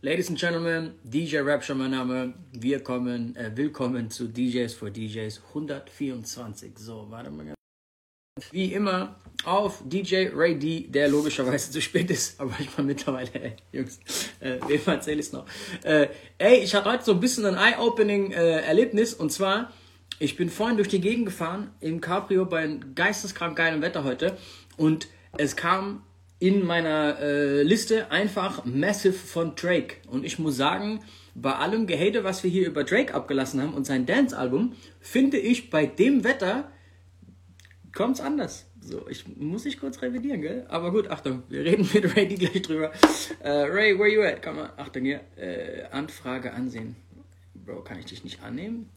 Ladies and Gentlemen, DJ Rapture mein Name. Wir kommen, äh, willkommen zu DJs for DJs 124. So, warte mal. Wie immer auf DJ Ray D, der logischerweise zu spät ist, aber ich war mittlerweile, ey, Jungs, äh, wem erzähle ich noch? Äh, ey, ich hatte heute so ein bisschen ein Eye-Opening-Erlebnis und zwar, ich bin vorhin durch die Gegend gefahren im Cabrio bei geisteskrank geilem Wetter heute und es kam in meiner äh, Liste einfach Massive von Drake. Und ich muss sagen, bei allem Gehate, was wir hier über Drake abgelassen haben und sein Dance-Album, finde ich bei dem Wetter kommt's anders. So, ich muss ich kurz revidieren, gell? Aber gut, Achtung, wir reden mit Ray gleich drüber. Äh, Ray, where you at? Komm mal, Achtung hier, äh, Anfrage ansehen. Bro, kann ich dich nicht annehmen?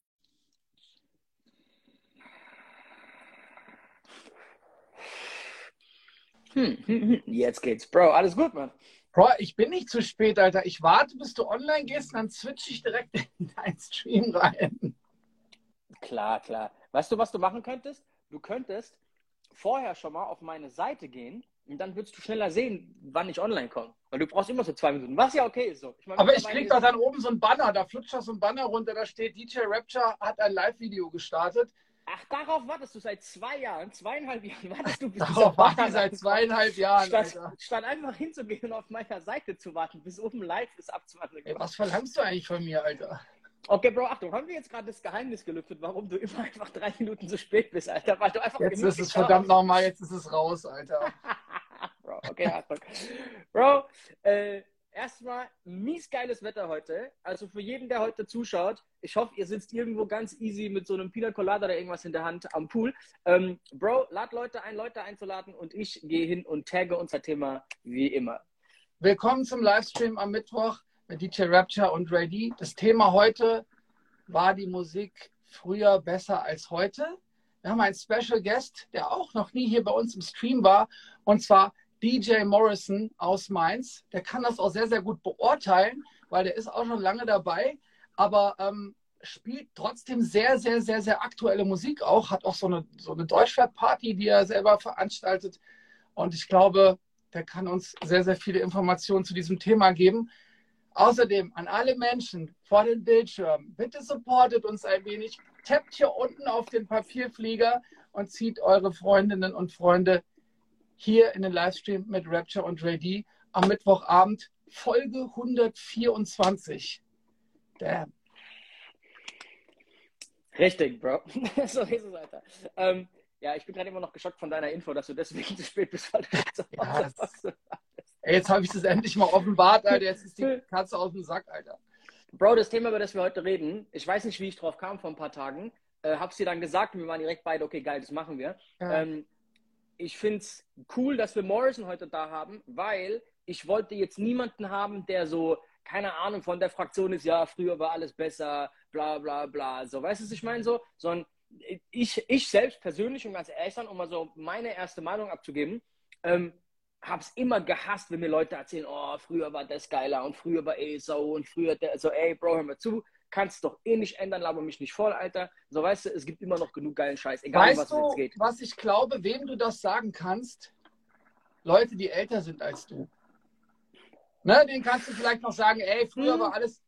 Hm, hm, hm, jetzt geht's. Bro, alles gut, Mann. Bro, ich bin nicht zu spät, Alter. Ich warte, bis du online gehst, dann switch ich direkt in deinen Stream rein. Klar, klar. Weißt du, was du machen könntest? Du könntest vorher schon mal auf meine Seite gehen und dann würdest du schneller sehen, wann ich online komme. Weil du brauchst immer so zwei Minuten, was ja okay ist so. Ich mein, Aber ich krieg doch dann oben so ein Banner, da flutscht doch so ein Banner runter, da steht DJ Rapture hat ein Live-Video gestartet. Ach, darauf wartest du seit zwei Jahren, zweieinhalb Jahren wartest du bis Darauf warte ich seit zweieinhalb Jahren. Statt, statt, einfach hinzugehen und auf meiner Seite zu warten, bis oben live ist abzuwarten. Ey, was verlangst du eigentlich von mir, Alter? Okay, Bro, Achtung, haben wir jetzt gerade das Geheimnis gelüftet, warum du immer einfach drei Minuten zu spät bist, Alter? Weil du einfach jetzt ist es verdammt nochmal, jetzt ist es raus, Alter. Bro, okay, Achtung. Bro, äh, erstmal mies geiles Wetter heute. Also für jeden, der heute zuschaut, ich hoffe, ihr sitzt irgendwo ganz easy mit so einem Pina Colada oder irgendwas in der Hand am Pool. Ähm, Bro, lad Leute ein, Leute einzuladen und ich gehe hin und tagge unser Thema wie immer. Willkommen zum Livestream am Mittwoch mit DJ Rapture und Ray D. Das Thema heute war die Musik früher besser als heute. Wir haben einen Special Guest, der auch noch nie hier bei uns im Stream war, und zwar DJ Morrison aus Mainz. Der kann das auch sehr, sehr gut beurteilen, weil der ist auch schon lange dabei, aber ähm, spielt trotzdem sehr, sehr, sehr, sehr aktuelle Musik auch, hat auch so eine, so eine Deutschrap-Party, die er selber veranstaltet. Und ich glaube, der kann uns sehr, sehr viele Informationen zu diesem Thema geben. Außerdem an alle Menschen vor den Bildschirmen, bitte supportet uns ein wenig, tappt hier unten auf den Papierflieger und zieht eure Freundinnen und Freunde hier in den Livestream mit Rapture und Ray D am Mittwochabend, Folge 124. Damn. Richtig, Bro. so ist es, Alter. Ähm, ja, ich bin gerade immer noch geschockt von deiner Info, dass du deswegen zu spät bist, weil du das, Ey, jetzt habe ich das endlich mal offenbart, Alter. Jetzt ist die Katze aus dem Sack, Alter. Bro, das Thema, über das wir heute reden, ich weiß nicht, wie ich drauf kam vor ein paar Tagen. Äh, hab's dir dann gesagt und wir waren direkt beide, okay, geil, das machen wir. Ja. Ähm, ich finde es cool, dass wir Morrison heute da haben, weil ich wollte jetzt niemanden haben, der so, keine Ahnung, von der Fraktion ist, ja, früher war alles besser, bla bla bla. So, weißt du, was ich meine? So, sondern ich, ich selbst persönlich und ganz ehrlich sein, um mal so meine erste Meinung abzugeben, ähm, habe es immer gehasst, wenn mir Leute erzählen, oh, früher war das geiler und früher war eh so und früher der, so, ey, Bro, hör mal zu, kannst doch eh nicht ändern, laber mich nicht voll, Alter. So, weißt du, es gibt immer noch genug geilen Scheiß, egal weißt was du, jetzt geht. was ich glaube, wem du das sagen kannst? Leute, die älter sind als du. Ne, den kannst du vielleicht noch sagen, ey, früher hm. war alles.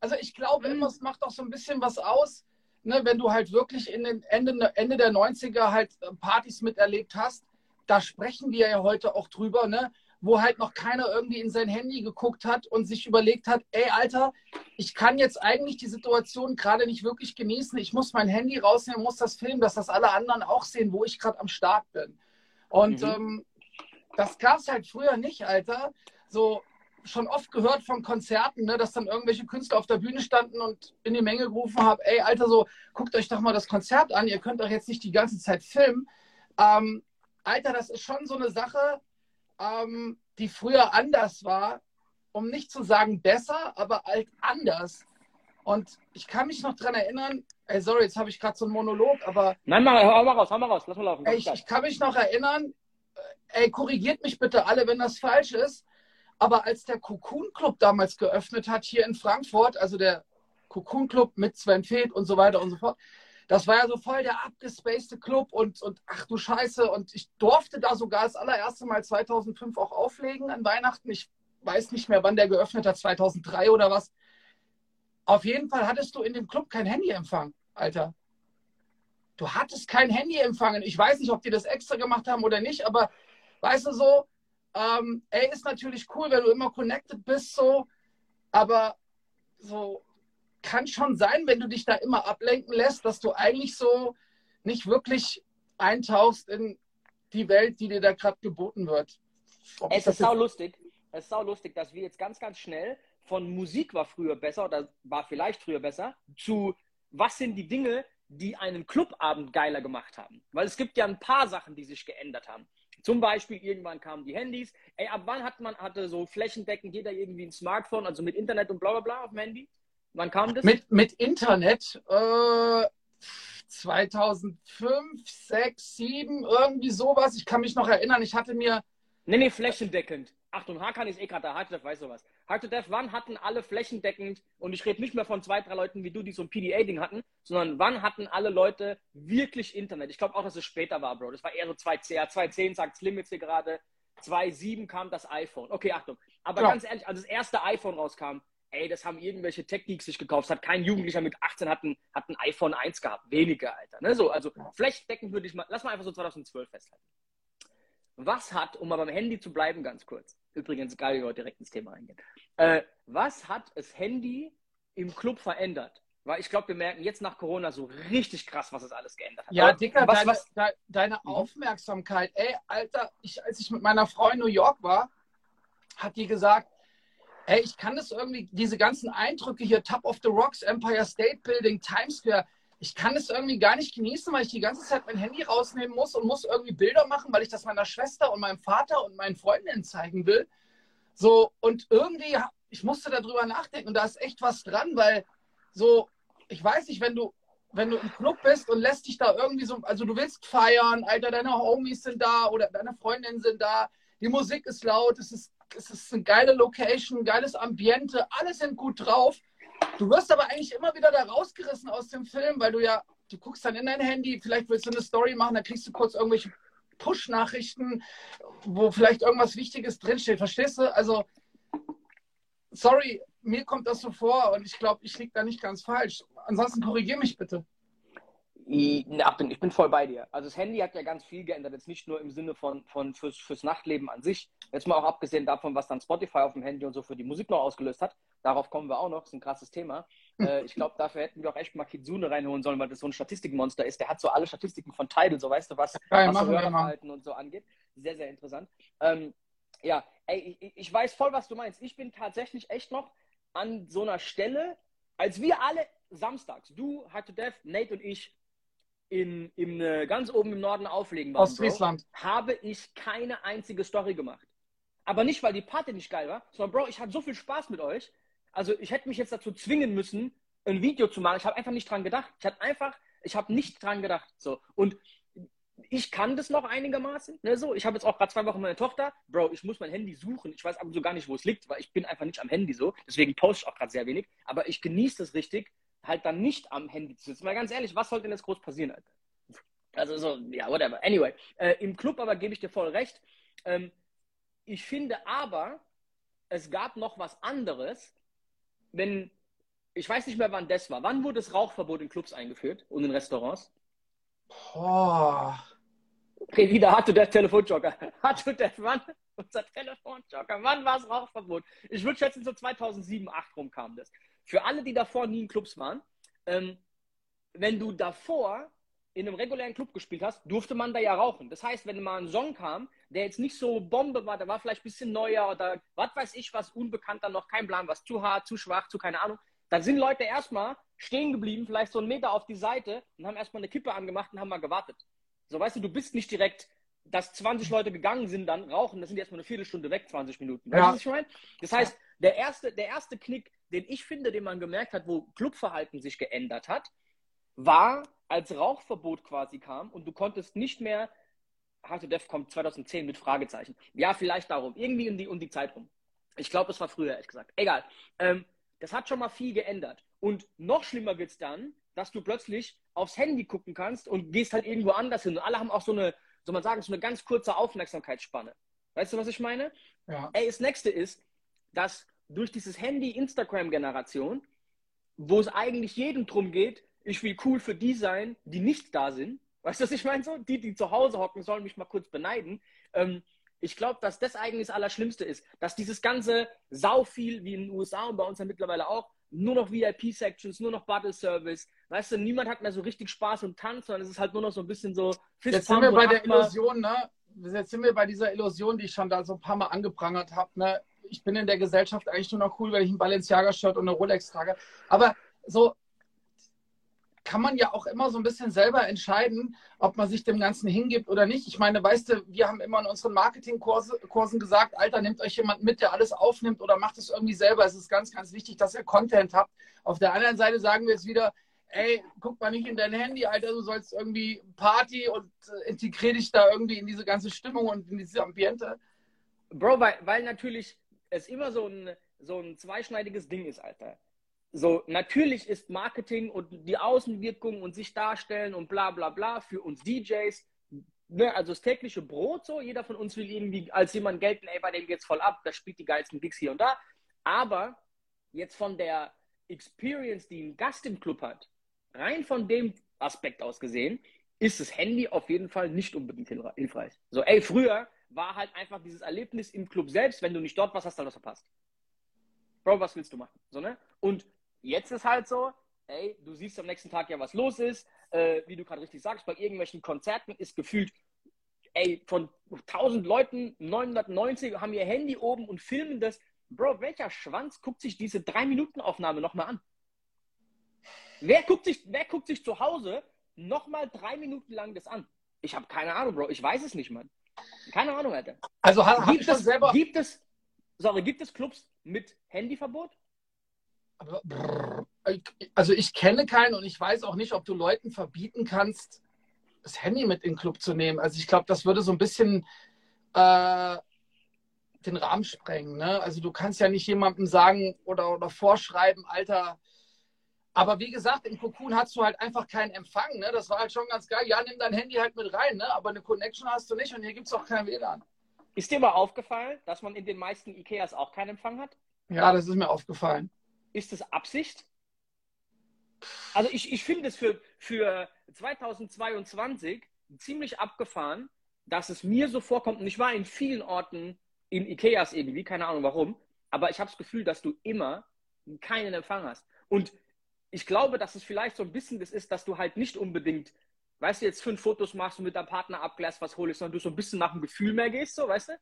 Also ich glaube hm. immer, es macht doch so ein bisschen was aus, ne, wenn du halt wirklich in den Ende, Ende der 90er halt Partys miterlebt hast. Da sprechen wir ja heute auch drüber, ne? Wo halt noch keiner irgendwie in sein Handy geguckt hat und sich überlegt hat, ey Alter, ich kann jetzt eigentlich die Situation gerade nicht wirklich genießen. Ich muss mein Handy rausnehmen, muss das filmen, dass das alle anderen auch sehen, wo ich gerade am Start bin. Und mhm. ähm, das gab es halt früher nicht, Alter. So schon oft gehört von Konzerten, ne, dass dann irgendwelche Künstler auf der Bühne standen und in die Menge gerufen haben, ey Alter, so guckt euch doch mal das Konzert an, ihr könnt doch jetzt nicht die ganze Zeit filmen. Ähm, Alter, das ist schon so eine Sache, ähm, die früher anders war, um nicht zu sagen besser, aber halt anders. Und ich kann mich noch daran erinnern, ey, sorry, jetzt habe ich gerade so einen Monolog, aber. Nein, mal, hau mal raus, hau mal raus, lass mal laufen. Ey, ich, ich, kann mich noch erinnern, äh, ey, korrigiert mich bitte alle, wenn das falsch ist, aber als der Cocoon Club damals geöffnet hat hier in Frankfurt, also der Cocoon Club mit Sven Feth und so weiter und so fort, das war ja so voll der abgespacede Club und, und ach du Scheiße. Und ich durfte da sogar das allererste Mal 2005 auch auflegen an Weihnachten. Ich weiß nicht mehr, wann der geöffnet hat, 2003 oder was. Auf jeden Fall hattest du in dem Club kein Handyempfang, Alter. Du hattest kein Handyempfang. Ich weiß nicht, ob die das extra gemacht haben oder nicht, aber weißt du so, ähm, ey, ist natürlich cool, wenn du immer connected bist, so, aber so kann schon sein, wenn du dich da immer ablenken lässt, dass du eigentlich so nicht wirklich eintauchst in die Welt, die dir da gerade geboten wird. Ob es ist sau lustig. Es ist sau lustig, dass wir jetzt ganz, ganz schnell von Musik war früher besser oder war vielleicht früher besser zu was sind die Dinge, die einen Clubabend geiler gemacht haben. Weil es gibt ja ein paar Sachen, die sich geändert haben. Zum Beispiel, irgendwann kamen die Handys. Ey, ab wann hat man, hatte so flächendeckend jeder irgendwie ein Smartphone, also mit Internet und bla bla bla auf dem Handy? Wann kam das? Mit, mit Internet äh, 2005, 6, 7, irgendwie sowas. Ich kann mich noch erinnern, ich hatte mir. Nee, nee, flächendeckend. Achtung, Hakan ist eh gerade da, Hard weiß sowas. Hard wann hatten alle flächendeckend, und ich rede nicht mehr von zwei, drei Leuten wie du, die so ein PDA-Ding hatten, sondern wann hatten alle Leute wirklich Internet? Ich glaube auch, dass es später war, Bro. Das war eher so 2.10, 2.10 sagt Slim jetzt hier gerade, 2.7 kam das iPhone. Okay, Achtung. Aber ja. ganz ehrlich, als das erste iPhone rauskam, ey, das haben irgendwelche Techniks sich gekauft. hat kein Jugendlicher mit 18 hat ein, hat ein iPhone 1 gehabt. Weniger, Alter. Ne? So, also flächendeckend würde ich mal, lass mal einfach so 2012 festhalten. Was hat, um mal beim Handy zu bleiben, ganz kurz, übrigens geil, wir heute direkt ins Thema reingehen, äh, was hat das Handy im Club verändert? Weil ich glaube, wir merken jetzt nach Corona so richtig krass, was es alles geändert hat. Ja, Aber Dicker, was, deine, was? De, deine mhm. Aufmerksamkeit. Ey, Alter, ich, als ich mit meiner Frau in New York war, hat die gesagt, ey, ich kann das irgendwie, diese ganzen Eindrücke hier, Top of the Rocks, Empire State Building, Times Square, ich kann es irgendwie gar nicht genießen, weil ich die ganze Zeit mein Handy rausnehmen muss und muss irgendwie Bilder machen, weil ich das meiner Schwester und meinem Vater und meinen Freundinnen zeigen will. So, und irgendwie, ich musste darüber nachdenken und da ist echt was dran, weil so, ich weiß nicht, wenn du, wenn du im Club bist und lässt dich da irgendwie so, also du willst feiern, Alter, deine Homies sind da oder deine Freundinnen sind da, die Musik ist laut, es ist es ist eine geile Location, geiles Ambiente, alle sind gut drauf. Du wirst aber eigentlich immer wieder da rausgerissen aus dem Film, weil du ja, du guckst dann in dein Handy, vielleicht willst du eine Story machen, dann kriegst du kurz irgendwelche Push-Nachrichten, wo vielleicht irgendwas Wichtiges drinsteht. Verstehst du? Also, sorry, mir kommt das so vor und ich glaube, ich liege da nicht ganz falsch. Ansonsten korrigier mich bitte. Ich, bin, ich bin voll bei dir. Also das Handy hat ja ganz viel geändert, jetzt nicht nur im Sinne von, von fürs, fürs Nachtleben an sich, jetzt mal auch abgesehen davon, was dann Spotify auf dem Handy und so für die Musik noch ausgelöst hat. Darauf kommen wir auch noch, das ist ein krasses Thema. Äh, ich glaube, dafür hätten wir auch echt mal Kitsune reinholen sollen, weil das so ein Statistikmonster ist. Der hat so alle Statistiken von Tidal, so weißt du, was, ja, was so Hörerverhalten und so angeht. Sehr, sehr interessant. Ähm, ja, ey, ich, ich weiß voll, was du meinst. Ich bin tatsächlich echt noch an so einer Stelle, als wir alle samstags, du, Hard to Death, Nate und ich, in, in, äh, ganz oben im Norden auflegen waren, Ostfriesland. habe ich keine einzige Story gemacht. Aber nicht, weil die Party nicht geil war, sondern Bro, ich hatte so viel Spaß mit euch. Also ich hätte mich jetzt dazu zwingen müssen, ein Video zu machen. Ich habe einfach nicht dran gedacht. Ich hatte einfach, ich habe nicht dran gedacht. So. Und ich kann das noch einigermaßen. Ne, so. Ich habe jetzt auch gerade zwei Wochen meine Tochter. Bro, ich muss mein Handy suchen. Ich weiß aber so gar nicht, wo es liegt, weil ich bin einfach nicht am Handy so. Deswegen poste ich auch gerade sehr wenig. Aber ich genieße das richtig, halt dann nicht am Handy zu sitzen. Mal ganz ehrlich, was soll denn jetzt groß passieren, Alter? Also so, ja, whatever. Anyway, äh, im Club aber gebe ich dir voll recht. Ähm, ich finde aber, es gab noch was anderes, wenn, ich weiß nicht mehr, wann das war. Wann wurde das Rauchverbot in Clubs eingeführt und in Restaurants? Boah. Wieder hat du der Telefonjoker. Hat du der wann? Unser Telefonjoker. Wann war das Rauchverbot? Ich würde schätzen, so 2007, 2008 rum kam das. Für alle, die davor nie in Clubs waren, ähm, wenn du davor in einem regulären Club gespielt hast, durfte man da ja rauchen. Das heißt, wenn mal ein Song kam, der jetzt nicht so Bombe war, der war vielleicht ein bisschen neuer oder was weiß ich was, unbekannter, noch kein Plan, was zu hart, zu schwach, zu keine Ahnung, dann sind Leute erstmal stehen geblieben, vielleicht so einen Meter auf die Seite und haben erstmal eine Kippe angemacht und haben mal gewartet. So, weißt du, du bist nicht direkt, dass 20 Leute gegangen sind, dann rauchen, das sind erstmal eine Viertelstunde weg, 20 Minuten. Weißt ja. du, was ich meine? Das heißt, der erste, der erste Knick, den ich finde, den man gemerkt hat, wo Clubverhalten sich geändert hat, war, als Rauchverbot quasi kam und du konntest nicht mehr, Hard Def kommt 2010 mit Fragezeichen. Ja, vielleicht darum. Irgendwie um die, um die Zeit rum. Ich glaube, es war früher, ehrlich gesagt. Egal. Ähm, das hat schon mal viel geändert. Und noch schlimmer wird es dann, dass du plötzlich aufs Handy gucken kannst und gehst halt irgendwo anders hin. Und alle haben auch so eine, soll man sagen, so eine ganz kurze Aufmerksamkeitsspanne. Weißt du, was ich meine? Ja. Ey, das nächste ist, dass durch dieses Handy-Instagram-Generation, wo es eigentlich jedem drum geht, ich will cool für die sein, die nicht da sind. Weißt du, was ich meine? So, die, die zu Hause hocken, sollen mich mal kurz beneiden. Ähm, ich glaube, dass das eigentlich das Allerschlimmste ist, dass dieses ganze sau viel, wie in den USA und bei uns ja mittlerweile auch, nur noch VIP-Sections, nur noch Battle-Service. Weißt du, niemand hat mehr so richtig Spaß und Tanz, sondern es ist halt nur noch so ein bisschen so Jetzt sind wir bei der Illusion, ne? Jetzt sind wir bei dieser Illusion, die ich schon da so ein paar Mal angeprangert habe, ne? Ich bin in der Gesellschaft eigentlich nur noch cool, weil ich ein Balenciaga-Shirt und eine Rolex trage. Aber so, kann man ja auch immer so ein bisschen selber entscheiden, ob man sich dem Ganzen hingibt oder nicht. Ich meine, weißt du, wir haben immer in unseren Marketingkursen gesagt, Alter, nehmt euch jemand mit, der alles aufnimmt oder macht es irgendwie selber. Es ist ganz, ganz wichtig, dass ihr Content habt. Auf der anderen Seite sagen wir jetzt wieder, ey, guck mal nicht in dein Handy, Alter, du sollst irgendwie Party und äh, integrier dich da irgendwie in diese ganze Stimmung und in diese Ambiente. Bro, weil, weil natürlich es immer so ein, so ein zweischneidiges Ding ist, Alter so, natürlich ist Marketing und die Außenwirkung und sich darstellen und bla bla bla für uns DJs, ne, also das tägliche Brot so, jeder von uns will irgendwie als jemand gelten, ey, bei dem geht's voll ab, der spielt die geilsten Gigs hier und da. Aber jetzt von der Experience, die ein Gast im Club hat, rein von dem Aspekt aus gesehen, ist das Handy auf jeden Fall nicht unbedingt hilfreich. So, ey, früher war halt einfach dieses Erlebnis im Club selbst, wenn du nicht dort warst, hast du halt was verpasst. Bro, was willst du machen? So, ne? Und Jetzt ist halt so, ey, du siehst am nächsten Tag ja, was los ist. Äh, wie du gerade richtig sagst, bei irgendwelchen Konzerten ist gefühlt, ey, von 1000 Leuten 990 haben ihr Handy oben und filmen das. Bro, welcher Schwanz guckt sich diese 3-Minuten-Aufnahme nochmal an? Wer guckt, sich, wer guckt sich zu Hause nochmal drei Minuten lang das an? Ich habe keine Ahnung, Bro. Ich weiß es nicht, Mann. Keine Ahnung, Alter. Also gibt, es, selber... gibt es, sorry, gibt es Clubs mit Handyverbot? also ich kenne keinen und ich weiß auch nicht, ob du Leuten verbieten kannst, das Handy mit in den Club zu nehmen. Also ich glaube, das würde so ein bisschen äh, den Rahmen sprengen. Ne? Also du kannst ja nicht jemandem sagen oder, oder vorschreiben, Alter. Aber wie gesagt, im Cocoon hast du halt einfach keinen Empfang. Ne? Das war halt schon ganz geil. Ja, nimm dein Handy halt mit rein, ne? aber eine Connection hast du nicht und hier gibt es auch kein WLAN. Ist dir mal aufgefallen, dass man in den meisten Ikeas auch keinen Empfang hat? Ja, das ist mir aufgefallen. Ist das Absicht? Also ich, ich finde es für, für 2022 ziemlich abgefahren, dass es mir so vorkommt, und ich war in vielen Orten in Ikeas irgendwie, keine Ahnung warum, aber ich habe das Gefühl, dass du immer keinen Empfang hast. Und ich glaube, dass es vielleicht so ein bisschen das ist, dass du halt nicht unbedingt, weißt du, jetzt fünf Fotos machst und mit deinem Partner abgläst, was holst, sondern du so ein bisschen nach dem Gefühl mehr gehst, so, weißt du?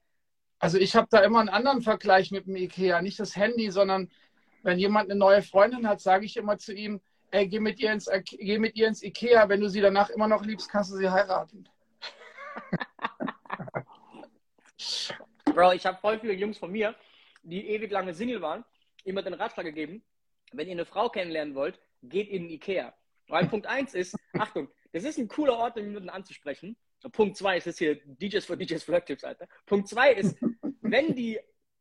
Also ich habe da immer einen anderen Vergleich mit dem Ikea. Nicht das Handy, sondern wenn jemand eine neue Freundin hat, sage ich immer zu ihm, ey, geh mit, ihr ins, geh mit ihr ins Ikea, wenn du sie danach immer noch liebst, kannst du sie heiraten. Bro, ich habe voll viele Jungs von mir, die ewig lange Single waren, immer den Ratschlag gegeben, wenn ihr eine Frau kennenlernen wollt, geht in den Ikea. Weil Punkt 1 ist, Achtung, das ist ein cooler Ort, um jemanden anzusprechen. Und Punkt 2 ist jetzt hier DJs für DJs Flirt-Tipps, Alter. Punkt 2 ist, wenn die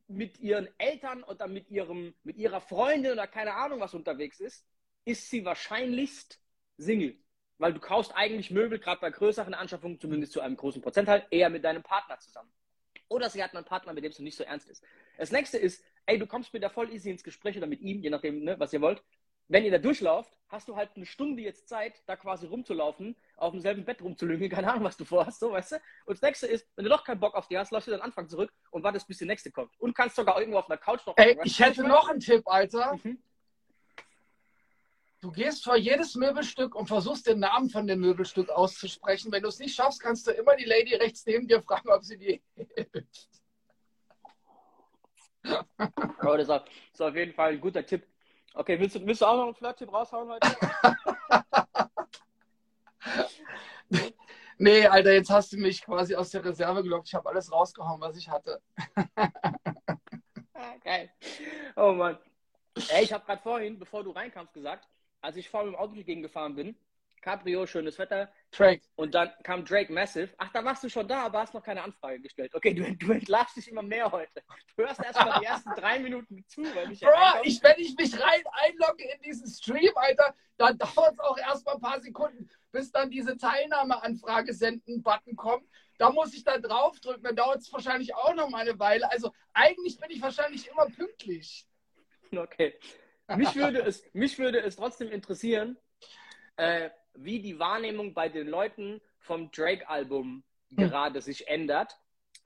mit ihren Eltern oder mit, ihrem, mit ihrer Freundin oder keine Ahnung was unterwegs ist, ist sie wahrscheinlichst Single. Weil du kaufst eigentlich Möbel, gerade bei größeren Anschaffungen, zumindest zu einem großen Prozentteil, eher mit deinem Partner zusammen. Oder sie hat einen Partner, mit dem es nicht so ernst ist. Das nächste ist, ey, du kommst mit der voll easy ins Gespräch oder mit ihm, je nachdem, ne, was ihr wollt wenn ihr da durchlauft, hast du halt eine Stunde jetzt Zeit, da quasi rumzulaufen, auf demselben Bett rumzulügen, keine Ahnung, was du vorhast, so, weißt du? Und das nächste ist, wenn du doch keinen Bock auf die hast, läufst du dann Anfang zurück und wartest, bis die nächste kommt. Und kannst sogar irgendwo auf einer Couch noch. Ey, ich hätte noch einen Tipp, Alter. Mhm. Du gehst vor jedes Möbelstück und versuchst den Namen von dem Möbelstück auszusprechen. Wenn du es nicht schaffst, kannst du immer die Lady rechts neben dir fragen, ob sie dir hilft. Bro, das ist auf jeden Fall ein guter Tipp. Okay, willst du, willst du auch noch einen Flirt-Tipp raushauen heute? nee, Alter, jetzt hast du mich quasi aus der Reserve gelockt. Ich habe alles rausgehauen, was ich hatte. Ah, geil. Oh Mann. Ey, ich habe gerade vorhin, bevor du reinkamst, gesagt, als ich vor dem Auto gegengefahren bin, Cabrio, schönes Wetter. Drake. Und dann kam Drake Massive. Ach, da warst du schon da, aber hast noch keine Anfrage gestellt. Okay, du, du entlarvst dich immer mehr heute. Du hörst erstmal die ersten drei Minuten zu, weil ich Bro, ich, wenn ich mich rein einlogge in diesen Stream, Alter, dann dauert es auch erstmal ein paar Sekunden, bis dann diese Teilnahmeanfrage senden Button kommt. da muss ich dann draufdrücken, dann dauert es wahrscheinlich auch noch mal eine Weile. Also eigentlich bin ich wahrscheinlich immer pünktlich. Okay. Mich würde es, mich würde es trotzdem interessieren, äh, wie die Wahrnehmung bei den Leuten vom Drake-Album gerade sich ändert.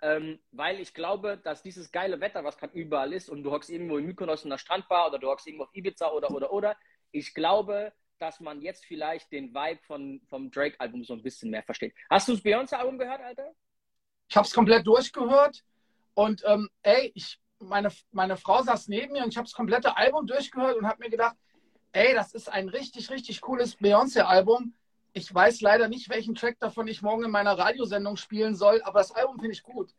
Ähm, weil ich glaube, dass dieses geile Wetter, was gerade überall ist, und du hockst irgendwo in Mykonos in der Strandbar oder du hockst irgendwo auf Ibiza oder, oder, oder, ich glaube, dass man jetzt vielleicht den Vibe von, vom Drake-Album so ein bisschen mehr versteht. Hast du das Beyoncé-Album gehört, Alter? Ich habe es komplett durchgehört und ähm, ey, ich, meine, meine Frau saß neben mir und ich habe das komplette Album durchgehört und habe mir gedacht, ey, das ist ein richtig, richtig cooles Beyoncé-Album. Ich weiß leider nicht, welchen Track davon ich morgen in meiner Radiosendung spielen soll, aber das Album finde ich gut.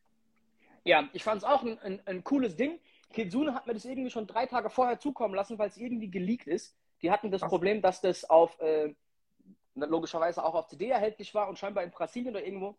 Ja, ich fand es auch ein, ein, ein, cooles Ding. Kitsune hat mir das irgendwie schon drei Tage vorher zukommen lassen, weil es irgendwie geleakt ist. Die hatten das Ach. Problem, dass das auf, äh, logischerweise auch auf CD erhältlich war und scheinbar in Brasilien oder irgendwo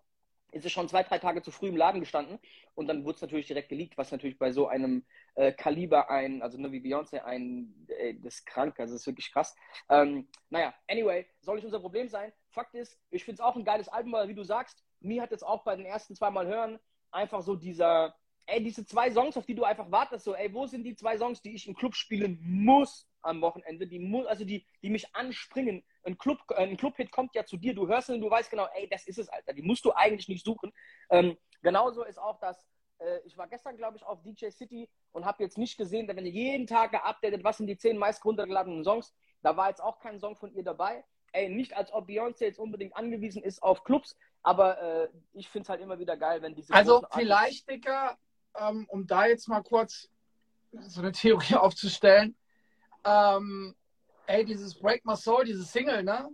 ist es schon zwei, drei Tage zu früh im Laden gestanden und dann wurde es natürlich direkt geleakt, was natürlich bei so einem äh, Kaliber ein, also nur wie Beyoncé, ein, äh, das ist krank, also das ist wirklich krass. Ähm, naja, anyway, soll nicht unser Problem sein. Fakt ist, ich finde es auch ein geiles Album, weil wie du sagst, mir hat jetzt auch bei den ersten zwei Mal hören einfach so dieser, ey, diese zwei Songs, auf die du einfach wartest, so, ey, wo sind die zwei Songs, die ich im Club spielen muss am Wochenende, die muss, also die, die mich anspringen. Ein Club, ein Club-Hit kommt ja zu dir, du hörst ihn und du weißt genau, ey, das ist es, Alter, die musst du eigentlich nicht suchen. Ähm, genauso ist auch das, äh, ich war gestern, glaube ich, auf DJ City und habe jetzt nicht gesehen, wenn ihr jeden Tag geupdatet, was sind die zehn meist runtergeladenen Songs, da war jetzt auch kein Song von ihr dabei. Ey, nicht als ob Beyoncé jetzt unbedingt angewiesen ist auf Clubs, aber äh, ich finde es halt immer wieder geil, wenn diese. Also vielleicht, Dicker, ähm, um da jetzt mal kurz so eine Theorie aufzustellen, ähm, ey, dieses Break My Soul, diese Single, ne?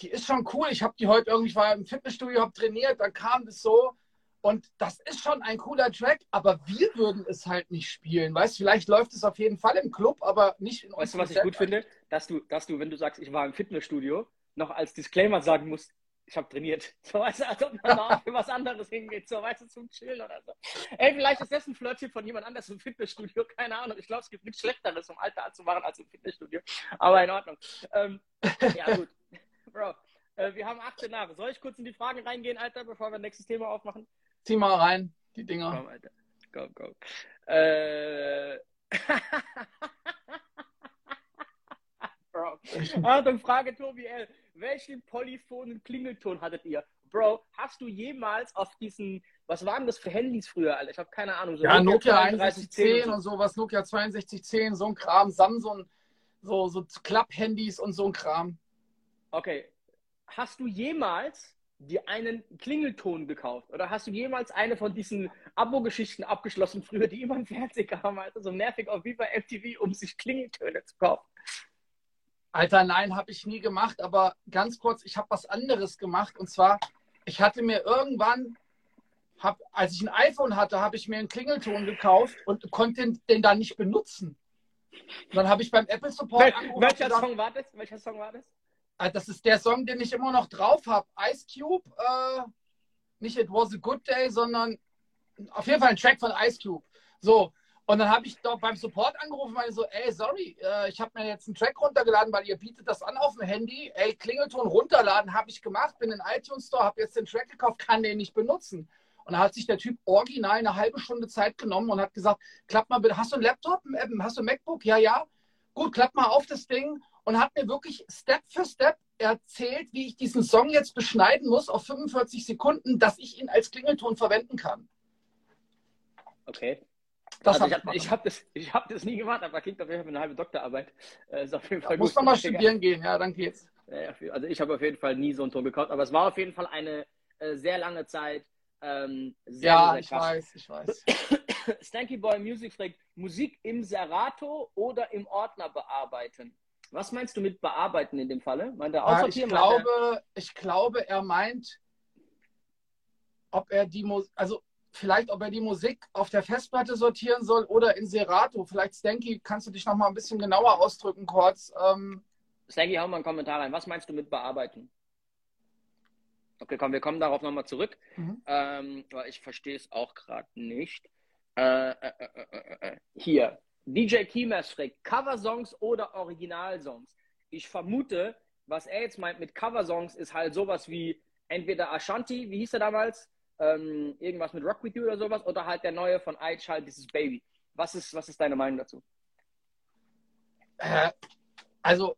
Die ist schon cool. Ich habe die heute irgendwie, ich war im Fitnessstudio, habe trainiert, dann kam das so. Und das ist schon ein cooler Track, aber wir würden es halt nicht spielen. Weißt du, vielleicht läuft es auf jeden Fall im Club, aber nicht in Weißt du, was ich gut finde? Dass du, dass du, wenn du sagst, ich war im Fitnessstudio, noch als Disclaimer sagen musst, ich habe trainiert. So weißt du, als ob man mal für was anderes hingeht, so weißt du, zum Chillen oder so. Ey, vielleicht ist das ein Flirtchen von jemand anders im Fitnessstudio, keine Ahnung. Ich glaube, es gibt nichts Schlechteres, um Alter zu machen als im Fitnessstudio. Aber in Ordnung. Ähm, ja, gut. Bro, äh, wir haben 18 Jahre. Soll ich kurz in die Fragen reingehen, Alter, bevor wir nächstes Thema aufmachen? Zieh mal rein, die Dinger. Komm, Alter. Go, go. Äh. Bro. Achtung, Frage Tobi L welchen polyphonen Klingelton hattet ihr? Bro, hast du jemals auf diesen, was waren das für Handys früher, Alter? Ich habe keine Ahnung. So ja, Nokia 3110 und sowas, Nokia 6210, so ein Kram, Samsung, so, so Klapp-Handys und so ein Kram. Okay. Hast du jemals dir einen Klingelton gekauft? Oder hast du jemals eine von diesen Abo-Geschichten abgeschlossen früher, die immer im Fernsehen kamen, also so nervig auf wie bei MTV, um sich Klingeltöne zu kaufen? Alter, nein, habe ich nie gemacht. Aber ganz kurz, ich habe was anderes gemacht. Und zwar, ich hatte mir irgendwann, hab, als ich ein iPhone hatte, habe ich mir einen Klingelton gekauft und konnte den, den dann nicht benutzen. Und dann habe ich beim Apple Support Wel angerufen. Welcher Song war das? Welcher Song war das? Ah, das ist der Song, den ich immer noch drauf habe. Ice Cube, äh, nicht It Was a Good Day, sondern auf jeden Fall ein Track von Ice Cube. So, und dann habe ich doch beim Support angerufen und meine so, ey, sorry, äh, ich habe mir jetzt einen Track runtergeladen, weil ihr bietet das an auf dem Handy. Ey, Klingelton runterladen habe ich gemacht, bin in den iTunes Store, habe jetzt den Track gekauft, kann den nicht benutzen. Und da hat sich der Typ original eine halbe Stunde Zeit genommen und hat gesagt, klapp mal bitte, hast du einen Laptop, hast du ein MacBook? Ja, ja. Gut, klapp mal auf das Ding und hat mir wirklich Step für Step erzählt, wie ich diesen Song jetzt beschneiden muss auf 45 Sekunden, dass ich ihn als Klingelton verwenden kann. Okay. Das also ich habe hab das, hab das nie gemacht, aber klingt auf jeden Fall eine halbe Doktorarbeit. Äh, Fall muss man mal studieren gehen, ja, dann geht's. Also ich habe auf jeden Fall nie so einen Ton gekauft, aber es war auf jeden Fall eine äh, sehr lange Zeit. Ähm, sehr, ja, sehr ich weiß, ich weiß. Stanky Boy Music fragt, Musik im Serato oder im Ordner bearbeiten? Was meinst du mit bearbeiten in dem Falle? Meint er ja, ich, glaube, ich glaube, er meint, ob er die Musik, also vielleicht, ob er die Musik auf der Festplatte sortieren soll oder in Serato. Vielleicht, Stanky, kannst du dich noch mal ein bisschen genauer ausdrücken kurz. Ähm, Stanky, hau mal einen Kommentar rein. Was meinst du mit bearbeiten? Okay, komm, wir kommen darauf nochmal zurück. Mhm. Ähm, weil ich verstehe es auch gerade nicht. Äh, äh, äh, hier, DJ Kimas fragt, Coversongs oder Originalsongs? Ich vermute, was er jetzt meint mit Coversongs ist halt sowas wie entweder Ashanti, wie hieß er damals? Ähm, irgendwas mit Rock With You oder sowas, oder halt der neue von Aitch, halt dieses Baby. Was ist, was ist deine Meinung dazu? Äh, also,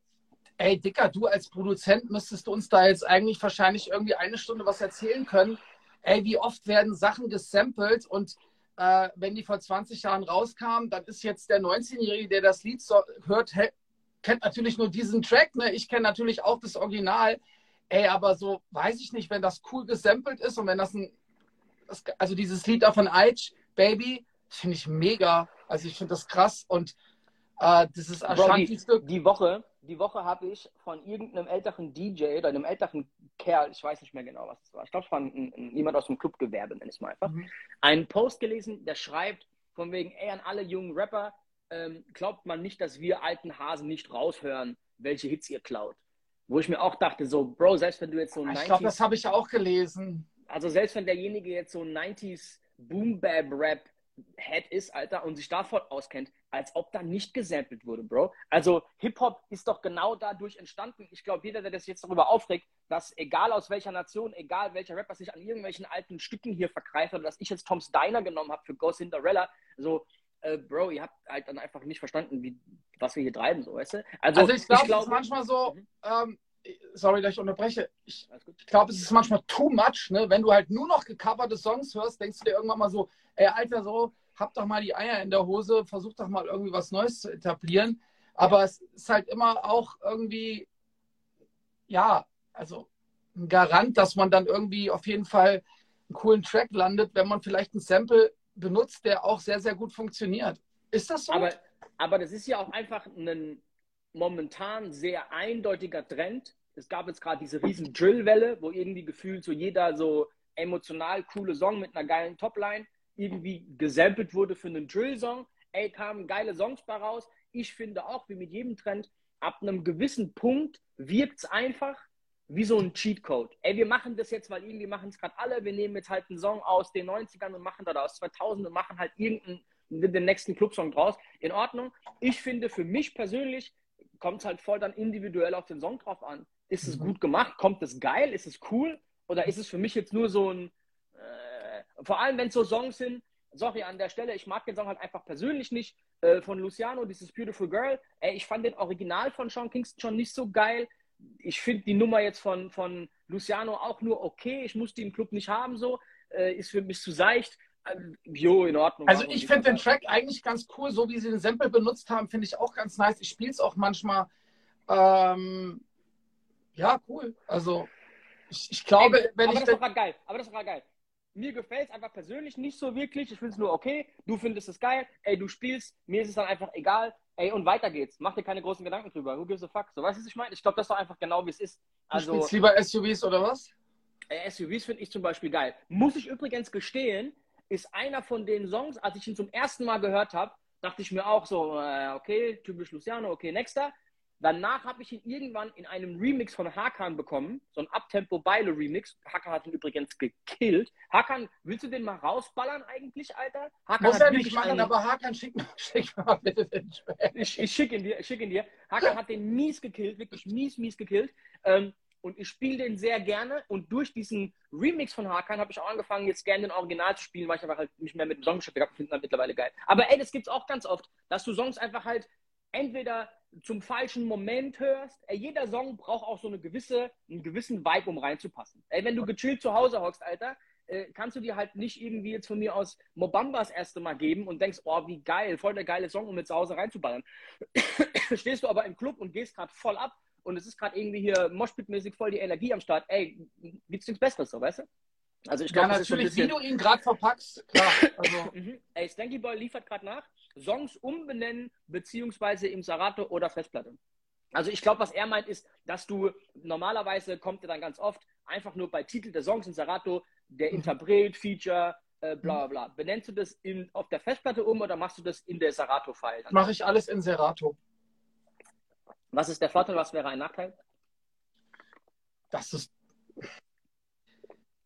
ey, Dicker, du als Produzent müsstest uns da jetzt eigentlich wahrscheinlich irgendwie eine Stunde was erzählen können. Ey, wie oft werden Sachen gesampelt und äh, wenn die vor 20 Jahren rauskamen, dann ist jetzt der 19-Jährige, der das Lied so hört, kennt natürlich nur diesen Track. Ne? Ich kenne natürlich auch das Original. Ey, aber so weiß ich nicht, wenn das cool gesampelt ist und wenn das ein, also dieses Lied da von Aitch, Baby, finde ich mega. Also ich finde das krass und äh, das ist Ashanti-Stück. Die, die Woche, die Woche habe ich von irgendeinem älteren DJ oder einem älteren Kerl, ich weiß nicht mehr genau, was es war. Ich glaube, es war ein, ein, jemand aus dem Clubgewerbe, nenne ich es mal einfach. Mhm. Einen Post gelesen, der schreibt von wegen, ey, an alle jungen Rapper, ähm, glaubt man nicht, dass wir alten Hasen nicht raushören, welche Hits ihr klaut. Wo ich mir auch dachte, so, Bro, selbst wenn du jetzt so ein Ich glaube, das habe ich auch gelesen. Also selbst wenn derjenige jetzt so ein 90s Boom-Bap-Rap Head ist, Alter, und sich davon auskennt, als ob da nicht gesampelt wurde, Bro. Also Hip-Hop ist doch genau dadurch entstanden. Ich glaube, jeder, der das jetzt darüber aufregt, dass egal aus welcher Nation, egal welcher Rapper sich an irgendwelchen alten Stücken hier vergreift oder dass ich jetzt Tom's Diner genommen habe für Ghost Cinderella, so, äh, Bro, ihr habt halt dann einfach nicht verstanden, wie, was wir hier treiben, so, weißt du? Also, also ich glaube, glaub, es ist manchmal so, mhm. ähm, sorry, dass ich unterbreche, ich, glaube, es ist manchmal too much, ne? wenn du halt nur noch gecoverte Songs hörst, denkst du dir irgendwann mal so, ey, Alter, so, hab doch mal die Eier in der Hose, versuch doch mal irgendwie was Neues zu etablieren. Aber es ist halt immer auch irgendwie, ja, also ein Garant, dass man dann irgendwie auf jeden Fall einen coolen Track landet, wenn man vielleicht ein Sample benutzt, der auch sehr, sehr gut funktioniert. Ist das so? Aber, aber das ist ja auch einfach ein momentan sehr eindeutiger Trend. Es gab jetzt gerade diese riesen Drillwelle, wo irgendwie gefühlt so jeder so emotional coole Song mit einer geilen Topline irgendwie gesampelt wurde für einen Drill-Song. Ey, kamen geile Songs bei raus. Ich finde auch, wie mit jedem Trend, ab einem gewissen Punkt wirkt es einfach wie so ein Cheatcode. Ey, wir machen das jetzt, weil irgendwie machen es gerade alle. Wir nehmen jetzt halt einen Song aus den 90ern und machen da aus 2000 und machen halt irgendeinen den nächsten Clubsong draus. In Ordnung. Ich finde, für mich persönlich kommt es halt voll dann individuell auf den Song drauf an. Ist es mhm. gut gemacht? Kommt es geil? Ist es cool? Oder ist es für mich jetzt nur so ein, äh, vor allem wenn es so Songs sind, sorry an der Stelle, ich mag den Song halt einfach persönlich nicht, äh, von Luciano, dieses Beautiful Girl. Ey, ich fand den Original von Sean Kingston schon nicht so geil ich finde die Nummer jetzt von, von Luciano auch nur okay. Ich muss die im Club nicht haben, so. Äh, ist für mich zu seicht. Jo, in Ordnung. Also ich finde den Track eigentlich ganz cool, so wie sie den Sample benutzt haben, finde ich auch ganz nice. Ich spiele es auch manchmal. Ähm, ja, cool. Also ich, ich glaube, Ey, wenn aber ich. Das ist doch geil. Aber das ist doch geil. Mir gefällt es einfach persönlich nicht so wirklich. Ich finde es nur okay. Du findest es geil. Ey, du spielst. Mir ist es dann einfach egal. Ey, und weiter geht's. Mach dir keine großen Gedanken drüber. Who gives a fuck? So, weißt du, was ich meine? Ich glaube, das ist doch einfach genau, wie es ist. Also, du spielst lieber SUVs oder was? SUVs finde ich zum Beispiel geil. Muss ich übrigens gestehen, ist einer von den Songs, als ich ihn zum ersten Mal gehört habe, dachte ich mir auch so, äh, okay, typisch Luciano, okay, nächster. Danach habe ich ihn irgendwann in einem Remix von Hakan bekommen, so ein Abtempo-Beile-Remix. Hakan hat ihn übrigens gekillt. Hakan, willst du den mal rausballern eigentlich, Alter? Hakan Muss er nicht machen, einen... aber Hakan, schick, schick mal bitte den Track. Ich, ich schicke ihn dir, schick ihn dir. Hakan hat den mies gekillt, wirklich mies, mies gekillt. Ähm, und ich spiele den sehr gerne. Und durch diesen Remix von Hakan habe ich auch angefangen, jetzt gerne den Original zu spielen, weil ich einfach halt nicht mehr mit dem Song beschäftigt habe. finde halt mittlerweile geil. Aber ey, das gibt's auch ganz oft, dass du Songs einfach halt entweder zum falschen Moment hörst. Ey, jeder Song braucht auch so eine gewisse, einen gewissen Vibe, um reinzupassen. Ey, wenn du gechillt zu Hause hockst, Alter, äh, kannst du dir halt nicht irgendwie jetzt von mir aus Mobambas erste Mal geben und denkst, oh, wie geil, voll der geile Song, um mit zu Hause reinzuballern. Stehst du aber im Club und gehst gerade voll ab und es ist gerade irgendwie hier Moshpit-mäßig voll die Energie am Start. Ey, gibt's nichts Besseres, so, weißt du? Also ich glaube, ja, natürlich, bisschen... wie du ihn gerade verpackst, klar. Also. Mhm. Ey, Stanky Boy liefert gerade nach. Songs umbenennen, beziehungsweise im Serato oder Festplatte. Also ich glaube, was er meint, ist, dass du normalerweise kommt er dann ganz oft einfach nur bei Titel der Songs in Serato, der mhm. Interpret, Feature, äh, bla bla. Benennst du das in, auf der Festplatte um oder machst du das in der Serato-File? Mache ich alles in Serato. Was ist der Vorteil, was wäre ein Nachteil? Das ist.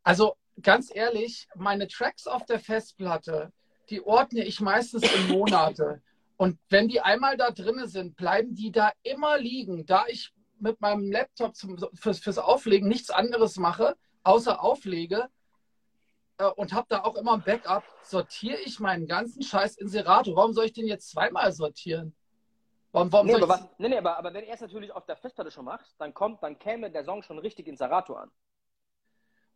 Also ganz ehrlich, meine Tracks auf der Festplatte, die ordne ich meistens in Monate. Und wenn die einmal da drin sind, bleiben die da immer liegen. Da ich mit meinem Laptop zum, fürs, fürs Auflegen nichts anderes mache, außer auflege äh, und habe da auch immer ein Backup, sortiere ich meinen ganzen Scheiß in Serato. Warum soll ich den jetzt zweimal sortieren? Warum, warum Nee, aber, was, nee, nee, aber, aber wenn er es natürlich auf der Festplatte schon macht, dann kommt, dann käme der Song schon richtig in Serato an.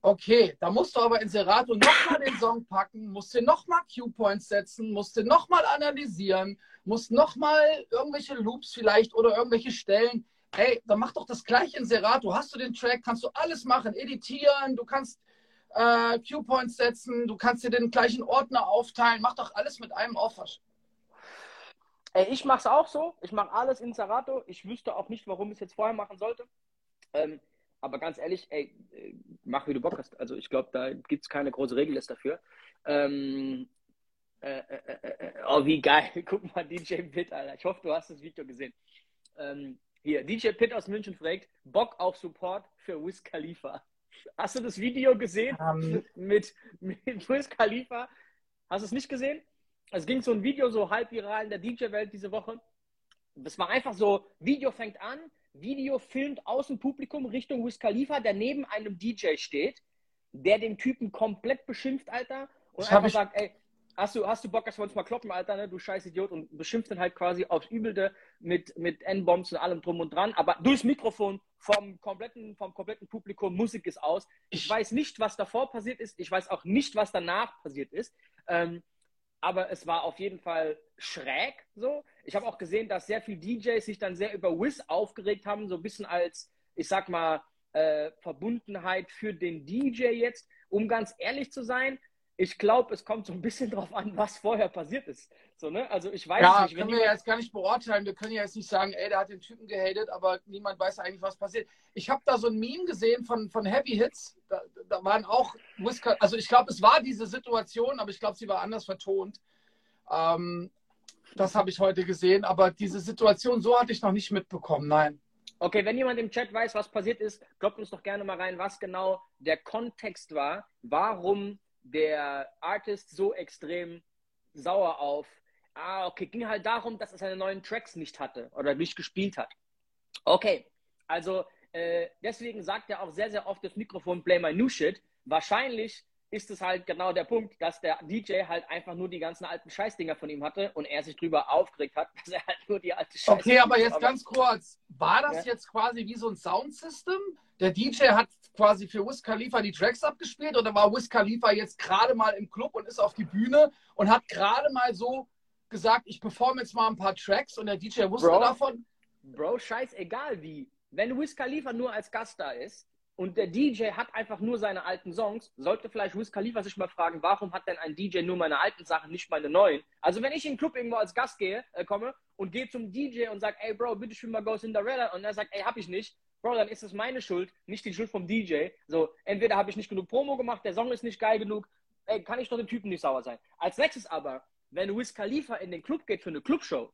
Okay, da musst du aber in Serato nochmal den Song packen, musst dir nochmal Q-Points setzen, musst dir nochmal analysieren, musst nochmal irgendwelche Loops vielleicht oder irgendwelche Stellen. Ey, dann mach doch das gleiche in Serato. Hast du den Track, kannst du alles machen, editieren, du kannst äh, Q-Points setzen, du kannst dir den gleichen Ordner aufteilen, mach doch alles mit einem Aufwasch. Ey, ich mache es auch so. Ich mache alles in Serato. Ich wüsste auch nicht, warum ich es jetzt vorher machen sollte. Ähm, aber ganz ehrlich, ey, äh, mach wie du Bock hast. Also ich glaube, da gibt es keine große Regel dafür. Ähm, äh, äh, äh, äh, oh, wie geil. Guck mal, DJ Pitt, Alter. Ich hoffe, du hast das Video gesehen. Ähm, hier, DJ Pitt aus München fragt, Bock auf Support für Wiz Khalifa. Hast du das Video gesehen Ähm, mit, mit Wiz Khalifa? Hast du es nicht gesehen? Es ging so ein Video so halb viral in der DJ-Welt diese Woche. Das war einfach so, Video fängt an, Video filmt aus dem Publikum Richtung Wiz Khalifa, der neben einem DJ steht, der den Typen komplett beschimpft, Alter, und Das einfach ich- sagt, ey, hast du, hast du Bock, dass wir uns mal kloppen, Alter, ne, du scheiß Idiot, und beschimpft dann halt quasi aufs Übelte mit, mit N-Bombs und allem drum und dran, aber durchs Mikrofon vom kompletten, vom kompletten Publikum, Musik ist aus. Ich weiß nicht, was davor passiert ist, ich weiß auch nicht, was danach passiert ist. Ähm, aber es war auf jeden Fall schräg so. Ich habe auch gesehen, dass sehr viele DJs sich dann sehr über Wiz aufgeregt haben, so ein bisschen als, ich sag mal, äh, Verbundenheit für den DJ jetzt. Um ganz ehrlich zu sein, ich glaube, es kommt so ein bisschen drauf an, was vorher passiert ist. So, ne? Also ich weiß Ja, nicht, können wir ja jetzt gar nicht beurteilen. Wir können ja jetzt nicht sagen, ey, der hat den Typen gehatet, aber niemand weiß eigentlich, was passiert. Ich habe da so ein Meme gesehen von, von Heavy Hits. Da, da waren auch Whisker, also ich glaube, es war diese Situation, aber ich glaube, sie war anders vertont. Ähm, das habe ich heute gesehen, aber diese Situation, so hatte ich noch nicht mitbekommen, nein. Okay, wenn jemand im Chat weiß, was passiert ist, kloppt uns doch gerne mal rein, was genau der Kontext war, warum der Artist so extrem sauer auf. Ah, okay, ging halt darum, dass er seine neuen Tracks nicht hatte oder nicht gespielt hat. Okay, also äh, deswegen sagt er auch sehr, sehr oft das Mikrofon Play My New Shit. Wahrscheinlich ist es halt genau der Punkt, dass der DJ halt einfach nur die ganzen alten Scheißdinger von ihm hatte und er sich drüber aufgeregt hat, dass er halt nur die alte Scheiße. Okay, aber jetzt ganz kurz. War das Ja. jetzt quasi wie so ein Soundsystem? Der DJ hat quasi für Wiz Khalifa die Tracks abgespielt oder war Wiz Khalifa jetzt gerade mal im Club und ist auf die Bühne und hat gerade mal so gesagt, ich performe jetzt mal ein paar Tracks und der DJ wusste Bro. davon? Bro, scheißegal wie. Wenn Wiz Khalifa nur als Gast da ist und der DJ hat einfach nur seine alten Songs, sollte vielleicht Wiz Khalifa sich mal fragen, warum hat denn ein DJ nur meine alten Sachen, nicht meine neuen? Also wenn ich in den Club irgendwo als Gast gehe, äh, komme und gehe zum DJ und sage, ey Bro, bitte spiel mal Go Cinderella und er sagt, ey, hab ich nicht, Bro, dann ist es meine Schuld, nicht die Schuld vom DJ. So, entweder habe ich nicht genug Promo gemacht, der Song ist nicht geil genug, ey, kann ich doch dem Typen nicht sauer sein. Als nächstes aber, wenn Wiz Khalifa in den Club geht für eine Clubshow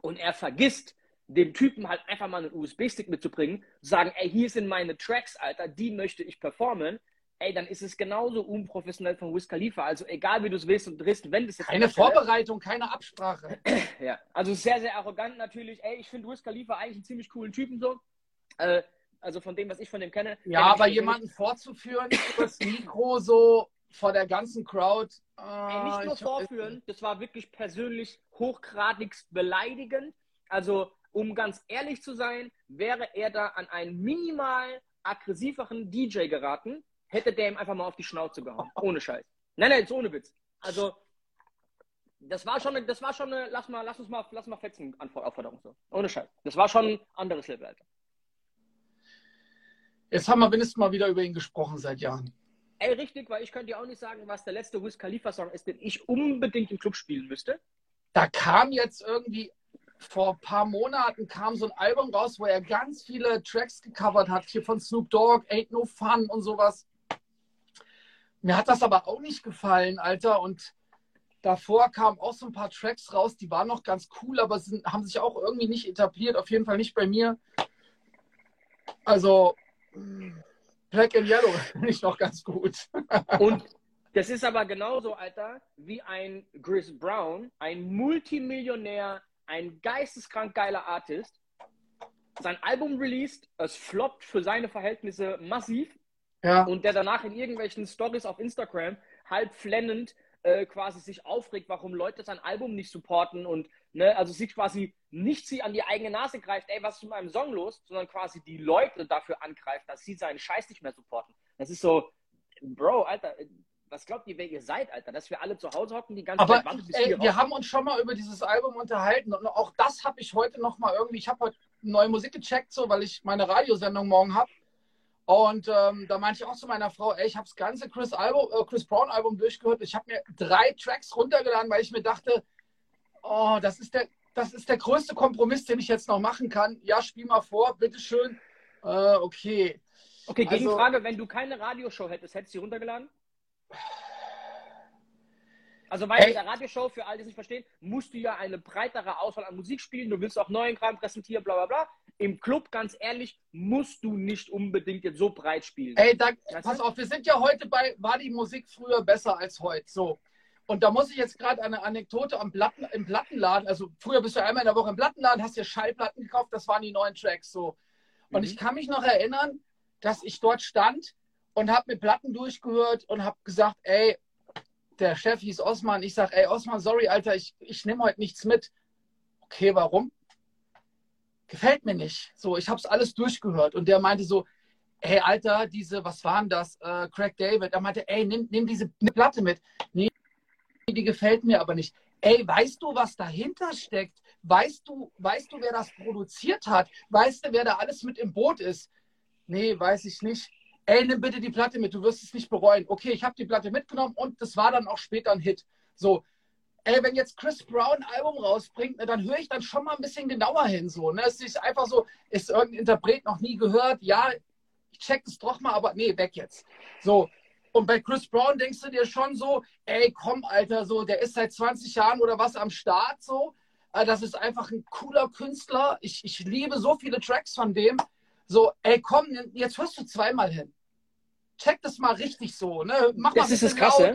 und er vergisst, dem Typen halt einfach mal einen USB-Stick mitzubringen, zu sagen, ey, hier sind meine Tracks, Alter, die möchte ich performen, ey, dann ist es genauso unprofessionell von Wiz Khalifa. Also egal, wie du es willst und drehst, wenn das jetzt Keine Vorbereitung, keine Absprache. ja, also sehr, sehr arrogant natürlich. Ey, ich finde Wiz Khalifa eigentlich einen ziemlich coolen Typen so. Äh, also von dem, was ich von dem kenne. Ja, aber jemanden vorzuführen, das Mikro so vor der ganzen Crowd. Ey, Äh, nicht nur ich- vorführen, das war wirklich persönlich hochgradigst beleidigend. Also, um ganz ehrlich zu sein, wäre er da an einen minimal aggressiveren DJ geraten, hätte der ihm einfach mal auf die Schnauze gehauen. Ohne Scheiß. Nein, nein, jetzt ohne Witz. Also, das war schon, eine, das war schon eine, lass mal, lass uns mal, lass mal fetzen, Aufforderung so. Ohne Scheiß. Das war schon ein anderes Level, Alter. Jetzt haben wir mindestens mal wieder über ihn gesprochen seit Jahren. Ey, richtig, weil ich könnte dir auch nicht sagen, was der letzte Wiz Khalifa Song ist, den ich unbedingt im Club spielen müsste. Da kam jetzt irgendwie vor ein paar Monaten kam so ein Album raus, wo er ganz viele Tracks gecovert hat, hier von Snoop Dogg, Ain't No Fun und sowas. Mir hat das aber auch nicht gefallen, Alter. Und davor kamen auch so ein paar Tracks raus, die waren noch ganz cool, aber sind, haben sich auch irgendwie nicht etabliert. Auf jeden Fall nicht bei mir. Also, Black and Yellow finde ich noch ganz gut. Und das ist aber genauso, Alter, wie ein Chris Brown, ein Multimillionär, ein geisteskrank geiler Artist, sein Album released, es floppt für seine Verhältnisse massiv Ja. Und der danach in irgendwelchen Stories auf Instagram halb flennend äh, quasi sich aufregt, warum Leute sein Album nicht supporten und ne, also sich quasi nicht sie an die eigene Nase greift, ey, was ist mit meinem Song los, sondern quasi die Leute dafür angreift, dass sie seinen Scheiß nicht mehr supporten. Das ist so, Bro, Alter, was glaubt ihr, wer ihr seid, Alter? Dass wir alle zu Hause hocken, die ganze Aber, Zeit warten, bis ey, wir haben uns schon mal über dieses Album unterhalten und auch das habe ich heute noch mal irgendwie, ich habe heute neue Musik gecheckt, so, weil ich meine Radiosendung morgen habe. Und ähm, da meinte ich auch zu meiner Frau, ey, ich habe das ganze Chris, Album, äh, Chris Brown Album durchgehört. Ich habe mir drei Tracks runtergeladen, weil ich mir dachte, oh, das ist der, das ist der größte Kompromiss, den ich jetzt noch machen kann. Ja, spiel mal vor, bitteschön. Äh, okay. Okay, Gegenfrage, also, wenn du keine Radioshow hättest, hättest du sie runtergeladen? Also weil in der Radioshow, für alle, die es nicht verstehen, musst du ja eine breitere Auswahl an Musik spielen. Du willst auch neuen Kram präsentieren, bla bla bla. Im Club, ganz ehrlich, musst du nicht unbedingt jetzt so breit spielen. Ey, da, pass auf, wir sind ja heute bei, war die Musik früher besser als heute? So. Und da muss ich jetzt gerade eine Anekdote am Platten, im Plattenladen, also früher bist du einmal in der Woche im Plattenladen, hast dir Schallplatten gekauft, das waren die neuen Tracks so. Und mhm. ich kann mich noch erinnern, dass ich dort stand und habe mir Platten durchgehört und habe gesagt, ey, der Chef hieß Osman. Ich sage, ey, Osman, sorry, Alter, ich, ich nehme heute nichts mit. Okay, warum? Gefällt mir nicht. So, ich habe es alles durchgehört. Und der meinte so, hey, Alter, diese, was waren das? Äh, Craig David. Er meinte, ey, nimm, nimm diese Platte mit. Nee, die gefällt mir aber nicht. Ey, weißt du, was dahinter steckt? Weißt du, weißt du, wer das produziert hat? Weißt du, wer da alles mit im Boot ist? Nee, weiß ich nicht ey, nimm bitte die Platte mit, du wirst es nicht bereuen. Okay, ich habe die Platte mitgenommen und das war dann auch später ein Hit. So, ey, wenn jetzt Chris Brown ein Album rausbringt, ne, dann höre ich dann schon mal ein bisschen genauer hin. So, ne? Es ist einfach so, ist irgendein Interpret noch nie gehört, ja, ich check das doch mal, aber nee, weg jetzt. So. Und bei Chris Brown denkst du dir schon so, ey, komm, Alter, so, der ist seit 20 Jahren oder was am Start, so. Äh, das ist einfach ein cooler Künstler. Ich, ich liebe so viele Tracks von dem. So, ey, komm, jetzt hörst du zweimal hin. Check das mal richtig so, ne? Mach das mal ist das Krasse.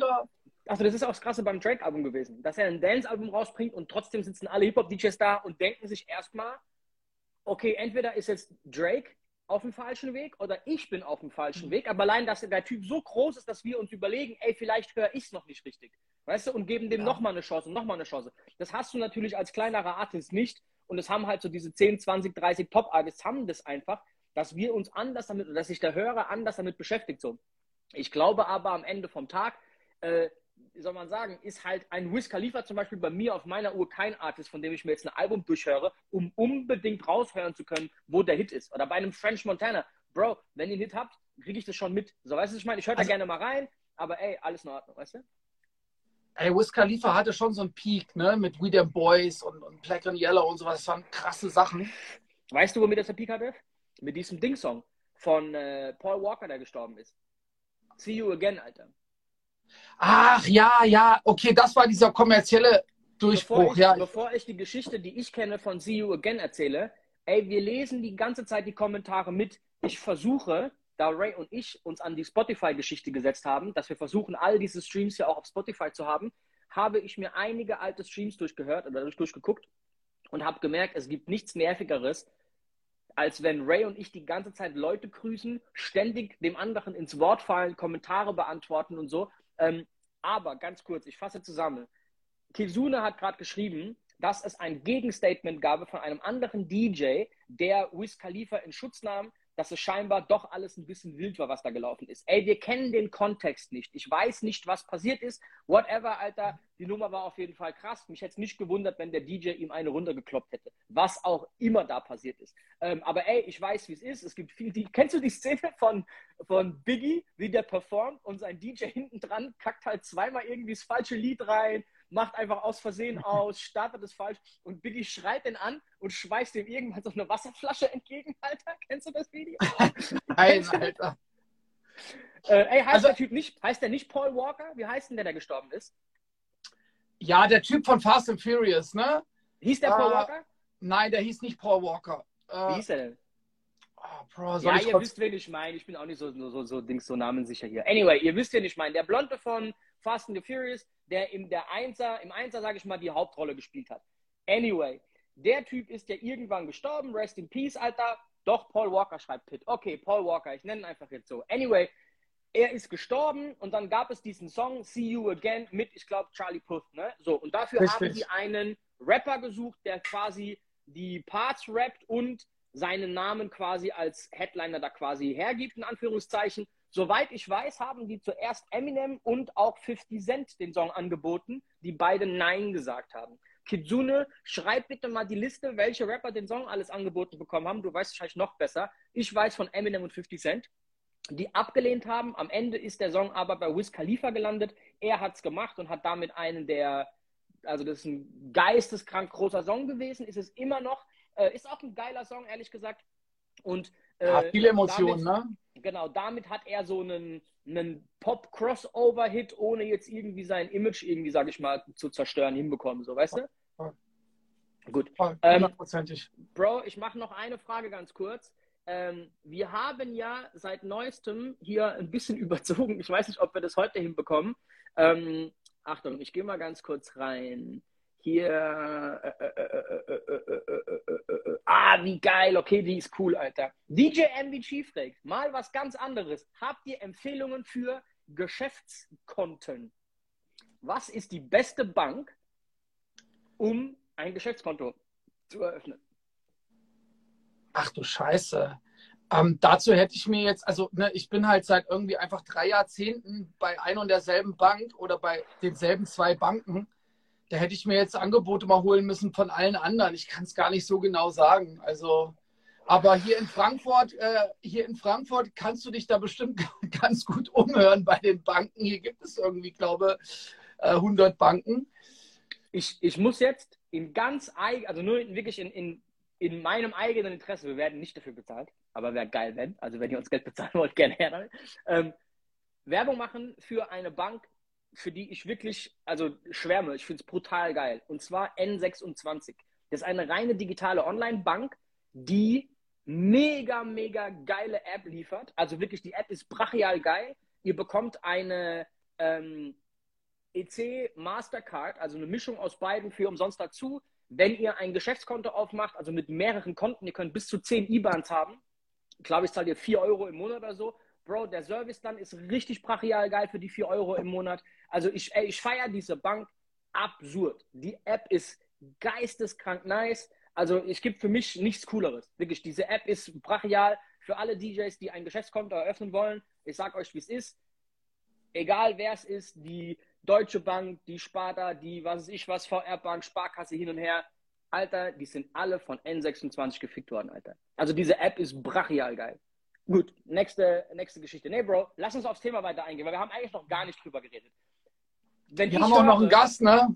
Also das ist auch das Krasse beim Drake-Album gewesen, dass er ein Dance-Album rausbringt und trotzdem sitzen alle Hip-Hop-DJs da und denken sich erstmal, okay, entweder ist jetzt Drake auf dem falschen Weg oder ich bin auf dem falschen mhm. Weg, aber allein, dass der Typ so groß ist, dass wir uns überlegen, ey, vielleicht höre ich es noch nicht richtig, weißt du, und geben dem ja. nochmal eine Chance und nochmal eine Chance. Das hast du natürlich als kleinerer Artist nicht und es haben halt so diese 10, 20, 30 Pop-Artists haben das einfach, dass wir uns anders damit, dass sich der Hörer anders damit beschäftigt. So. Ich glaube aber am Ende vom Tag, äh, wie soll man sagen, ist halt ein Wiz Khalifa zum Beispiel bei mir auf meiner Uhr kein Artist, von dem ich mir jetzt ein Album durchhöre, um unbedingt raushören zu können, wo der Hit ist. Oder bei einem French Montana. Bro, wenn ihr einen Hit habt, kriege ich das schon mit. So, weißt du, was ich meine? Ich höre da also, gerne mal rein, aber ey, alles in Ordnung, weißt du? Ey, Wiz Khalifa hatte schon so einen Peak, ne? Mit We Them Boys und, und Black and Yellow und sowas. Das waren krasse Sachen. Weißt du, womit das der Peak hatte? Mit diesem Ding-Song von äh, Paul Walker, der gestorben ist. See You Again, Alter. Ach ja, ja, okay, das war dieser kommerzielle Durchbruch, bevor ich, ja. Bevor ich die Geschichte, die ich kenne von See You Again erzähle, ey, wir lesen die ganze Zeit die Kommentare mit. Ich versuche, da Ray und ich uns an die Spotify-Geschichte gesetzt haben, dass wir versuchen, all diese Streams ja auch auf Spotify zu haben, habe ich mir einige alte Streams durchgehört oder durchgeguckt und habe gemerkt, es gibt nichts Nervigeres, als wenn Ray und ich die ganze Zeit Leute grüßen, ständig dem anderen ins Wort fallen, Kommentare beantworten und so. Ähm, aber ganz kurz, ich fasse zusammen. Kizune hat gerade geschrieben, dass es ein Gegenstatement gab von einem anderen DJ, der Wiz Khalifa in Schutz nahm, dass es scheinbar doch alles ein bisschen wild war, was da gelaufen ist. Ey, wir kennen den Kontext nicht. Ich weiß nicht, was passiert ist. Whatever, Alter. Die Nummer war auf jeden Fall krass. Mich hätte es nicht gewundert, wenn der DJ ihm eine runtergekloppt hätte. Was auch immer da passiert ist. Ähm, aber ey, ich weiß, wie es ist. Es gibt viel, die, kennst du die Szene von, von Biggie, wie der performt und sein DJ hinten dran kackt halt zweimal irgendwie das falsche Lied rein macht einfach aus Versehen aus, startet es falsch und Biggie schreit den an und schmeißt ihm irgendwann so eine Wasserflasche entgegen, Alter. Kennst du das Video? Nein, Alter. Äh, ey, heißt also, der Typ nicht, heißt der nicht Paul Walker? Wie heißt denn der, der gestorben ist? Ja, der Typ von Fast and Furious, ne? Hieß der Paul uh, Walker? Nein, der hieß nicht Paul Walker. Uh, Wie hieß der denn? Oh, Bro, ja, ihr wisst, wen ich meine. Ich bin auch nicht so, so, so, Dings, so namensicher hier. Anyway, ihr wisst, wen ich meine. Der Blonde von Fast and the Furious, der im der Einser, im Einser, sage ich mal, die Hauptrolle gespielt hat. Anyway, der Typ ist ja irgendwann gestorben. Rest in Peace, Alter. Doch, Paul Walker schreibt Pitt. Okay, Paul Walker, ich nenne ihn einfach jetzt so. Anyway, er ist gestorben und dann gab es diesen Song See You Again mit, ich glaube, Charlie Puth. Ne? So, und dafür Richtig. haben sie einen Rapper gesucht, der quasi die Parts rappt und seinen Namen quasi als Headliner da quasi hergibt, in Anführungszeichen. Soweit ich weiß, haben die zuerst Eminem und auch 50 Cent den Song angeboten, die beide Nein gesagt haben. Kitsune, schreib bitte mal die Liste, welche Rapper den Song alles angeboten bekommen haben. Du weißt wahrscheinlich noch besser. Ich weiß von Eminem und 50 Cent, die abgelehnt haben. Am Ende ist der Song aber bei Wiz Khalifa gelandet. Er hat es gemacht und hat damit einen der, also das ist ein geisteskrank großer Song gewesen, ist es immer noch. Äh, ist auch ein geiler Song, ehrlich gesagt. Und äh, Ja, viele Emotionen, damit, ne? Genau, damit hat er so einen, einen Pop-Crossover-Hit, ohne jetzt irgendwie sein Image irgendwie, sag ich mal, zu zerstören, hinbekommen. So, weißt du? Ja. Gut. Ähm, Hundertprozentig. Bro, ich mache noch eine Frage ganz kurz. Ähm, wir haben ja seit neuestem hier ein bisschen überzogen. Ich weiß nicht, ob wir das heute hinbekommen. Ähm, Achtung, ich gehe mal ganz kurz rein hier, äh, äh, äh, ah, wie geil, okay, die ist cool, Alter. DJ MVG fragt, mal was ganz anderes. Habt ihr Empfehlungen für Geschäftskonten? Was ist die beste Bank, um ein Geschäftskonto zu eröffnen? Ach du Scheiße. Ähm, dazu hätte ich mir jetzt, also ne, ich bin halt seit irgendwie einfach drei Jahrzehnten bei ein und derselben Bank oder bei denselben zwei Banken da hätte ich mir jetzt Angebote mal holen müssen von allen anderen. Ich kann es gar nicht so genau sagen. Also, aber hier in Frankfurt, äh, hier in Frankfurt kannst du dich da bestimmt ganz gut umhören bei den Banken. Hier gibt es irgendwie, glaube äh, 100 Banken. ich, ich muss jetzt in ganz eigen, also nur in, wirklich in, in, in meinem eigenen Interesse, wir werden nicht dafür bezahlt, aber wäre geil, wenn, also wenn ihr uns Geld bezahlen wollt, gerne her damit, ähm, Werbung machen für eine Bank, für die ich wirklich, also schwärme, ich finde es brutal geil, und zwar N26. Das ist eine reine digitale Online-Bank, die mega, mega geile App liefert. Also wirklich, die App ist brachial geil. Ihr bekommt eine ähm, EC Mastercard, also eine Mischung aus beiden für umsonst dazu. Wenn ihr ein Geschäftskonto aufmacht, also mit mehreren Konten, ihr könnt bis zu 10 IBANs haben. Ich glaube, ich zahle ihr 4 Euro im Monat oder so. Bro, der Service dann ist richtig brachial geil für die 4 Euro im Monat. Also ich, ich feiere diese Bank absurd. Die App ist geisteskrank nice. Also es gibt für mich nichts Cooleres. Wirklich, diese App ist brachial für alle DJs, die ein Geschäftskonto eröffnen wollen. Ich sag euch, wie es ist. Egal wer es ist, die Deutsche Bank, die Sparta, die was weiß ich was, VR-Bank, Sparkasse hin und her. Alter, die sind alle von N26 gefickt worden, Alter. Also diese App ist brachial geil. Gut, nächste, nächste Geschichte. Nee, Bro, lass uns aufs Thema weiter eingehen, weil wir haben eigentlich noch gar nicht drüber geredet. Wenn Wir haben auch noch einen höre- Gast, ne?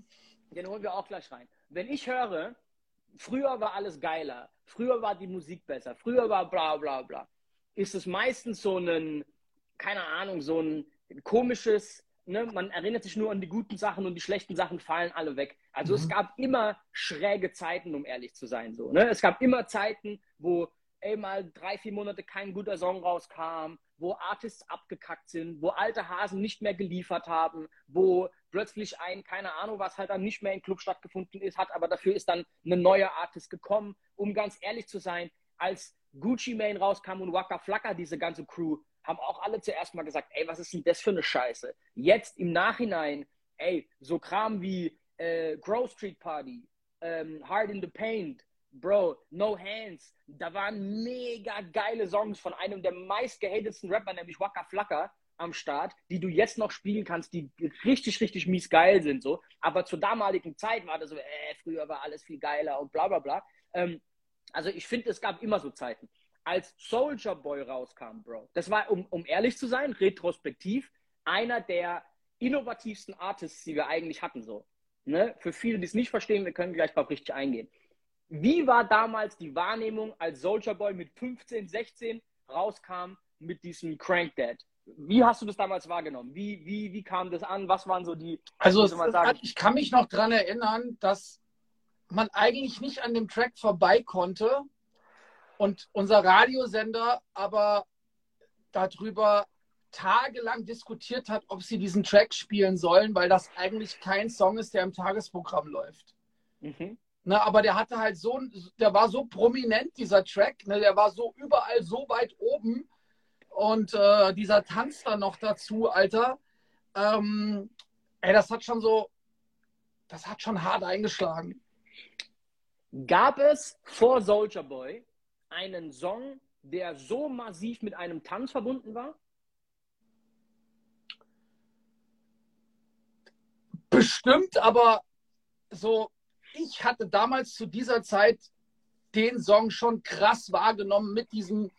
den holen wir auch gleich rein. Wenn ich höre, früher war alles geiler, früher war die Musik besser, früher war bla bla bla, ist es meistens so ein, keine Ahnung, so ein komisches, ne, man erinnert sich nur an die guten Sachen und die schlechten Sachen fallen alle weg. Also es Mhm. gab immer schräge Zeiten, um ehrlich zu sein. So, ne? Es gab immer Zeiten, wo ey, mal drei, vier Monate kein guter Song rauskam, wo Artists abgekackt sind, wo alte Hasen nicht mehr geliefert haben, wo plötzlich ein, keine Ahnung, was halt dann nicht mehr im Club stattgefunden ist, hat, aber dafür ist dann eine neue Artist gekommen. Um ganz ehrlich zu sein, als Gucci Mane rauskam und Waka Flocka, diese ganze Crew, haben auch alle zuerst mal gesagt, ey, was ist denn das für eine Scheiße? Jetzt im Nachhinein, ey, so Kram wie äh, Grove Street Party, ähm, Hard in the Paint, Bro, No Hands, da waren mega geile Songs von einem der meistgehatetsten Rapper, nämlich Waka Flocka, am Start, die du jetzt noch spielen kannst, die richtig, richtig mies geil sind, so. Aber zur damaligen Zeit war das so, äh, früher war alles viel geiler und bla bla bla. Ähm, also ich finde, es gab immer so Zeiten. Als Soldier Boy rauskam, Bro, das war, um, um ehrlich zu sein, retrospektiv, einer der innovativsten Artists, die wir eigentlich hatten, so. Ne? Für viele, die es nicht verstehen, wir können gleich drauf richtig eingehen. Wie war damals die Wahrnehmung, als Soldier Boy mit 15, 16 rauskam mit diesem Crank Dad? Wie hast du das damals wahrgenommen? Wie, wie, wie kam das an? Was waren so die. Also hat, ich kann mich noch daran erinnern, dass man eigentlich nicht an dem Track vorbei konnte und unser Radiosender aber darüber tagelang diskutiert hat, ob sie diesen Track spielen sollen, weil das eigentlich kein Song ist, der im Tagesprogramm läuft. Mhm. Ne, aber der hatte halt so, der war so prominent, dieser Track, ne, der war so überall so weit oben. und äh, dieser Tanz dann noch dazu, Alter. Ähm, ey, das hat schon so, das hat schon hart eingeschlagen. Gab es vor Soldier Boy einen Song, der so massiv mit einem Tanz verbunden war? Bestimmt, aber so, ich hatte damals zu dieser Zeit den Song schon krass wahrgenommen mit diesem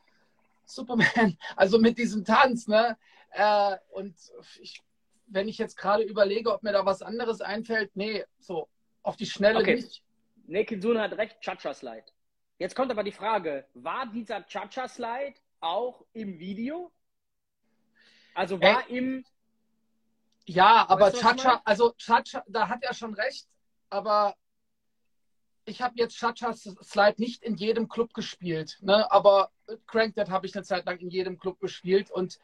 Superman, also mit diesem Tanz, ne? Äh, und ich, wenn ich jetzt gerade überlege, ob mir da was anderes einfällt, nee, so auf die Schnelle Okay. nicht. Nekizun hat recht, Cha-Cha-Slide. Jetzt kommt aber die Frage, war dieser Cha-Cha-Slide auch im Video? Also war im, Ja, aber Chacha, also Chacha, da hat er schon recht, aber ich habe jetzt Chacha Slide nicht in jedem Club gespielt, ne? aber Crank That habe ich eine Zeit lang in jedem Club gespielt und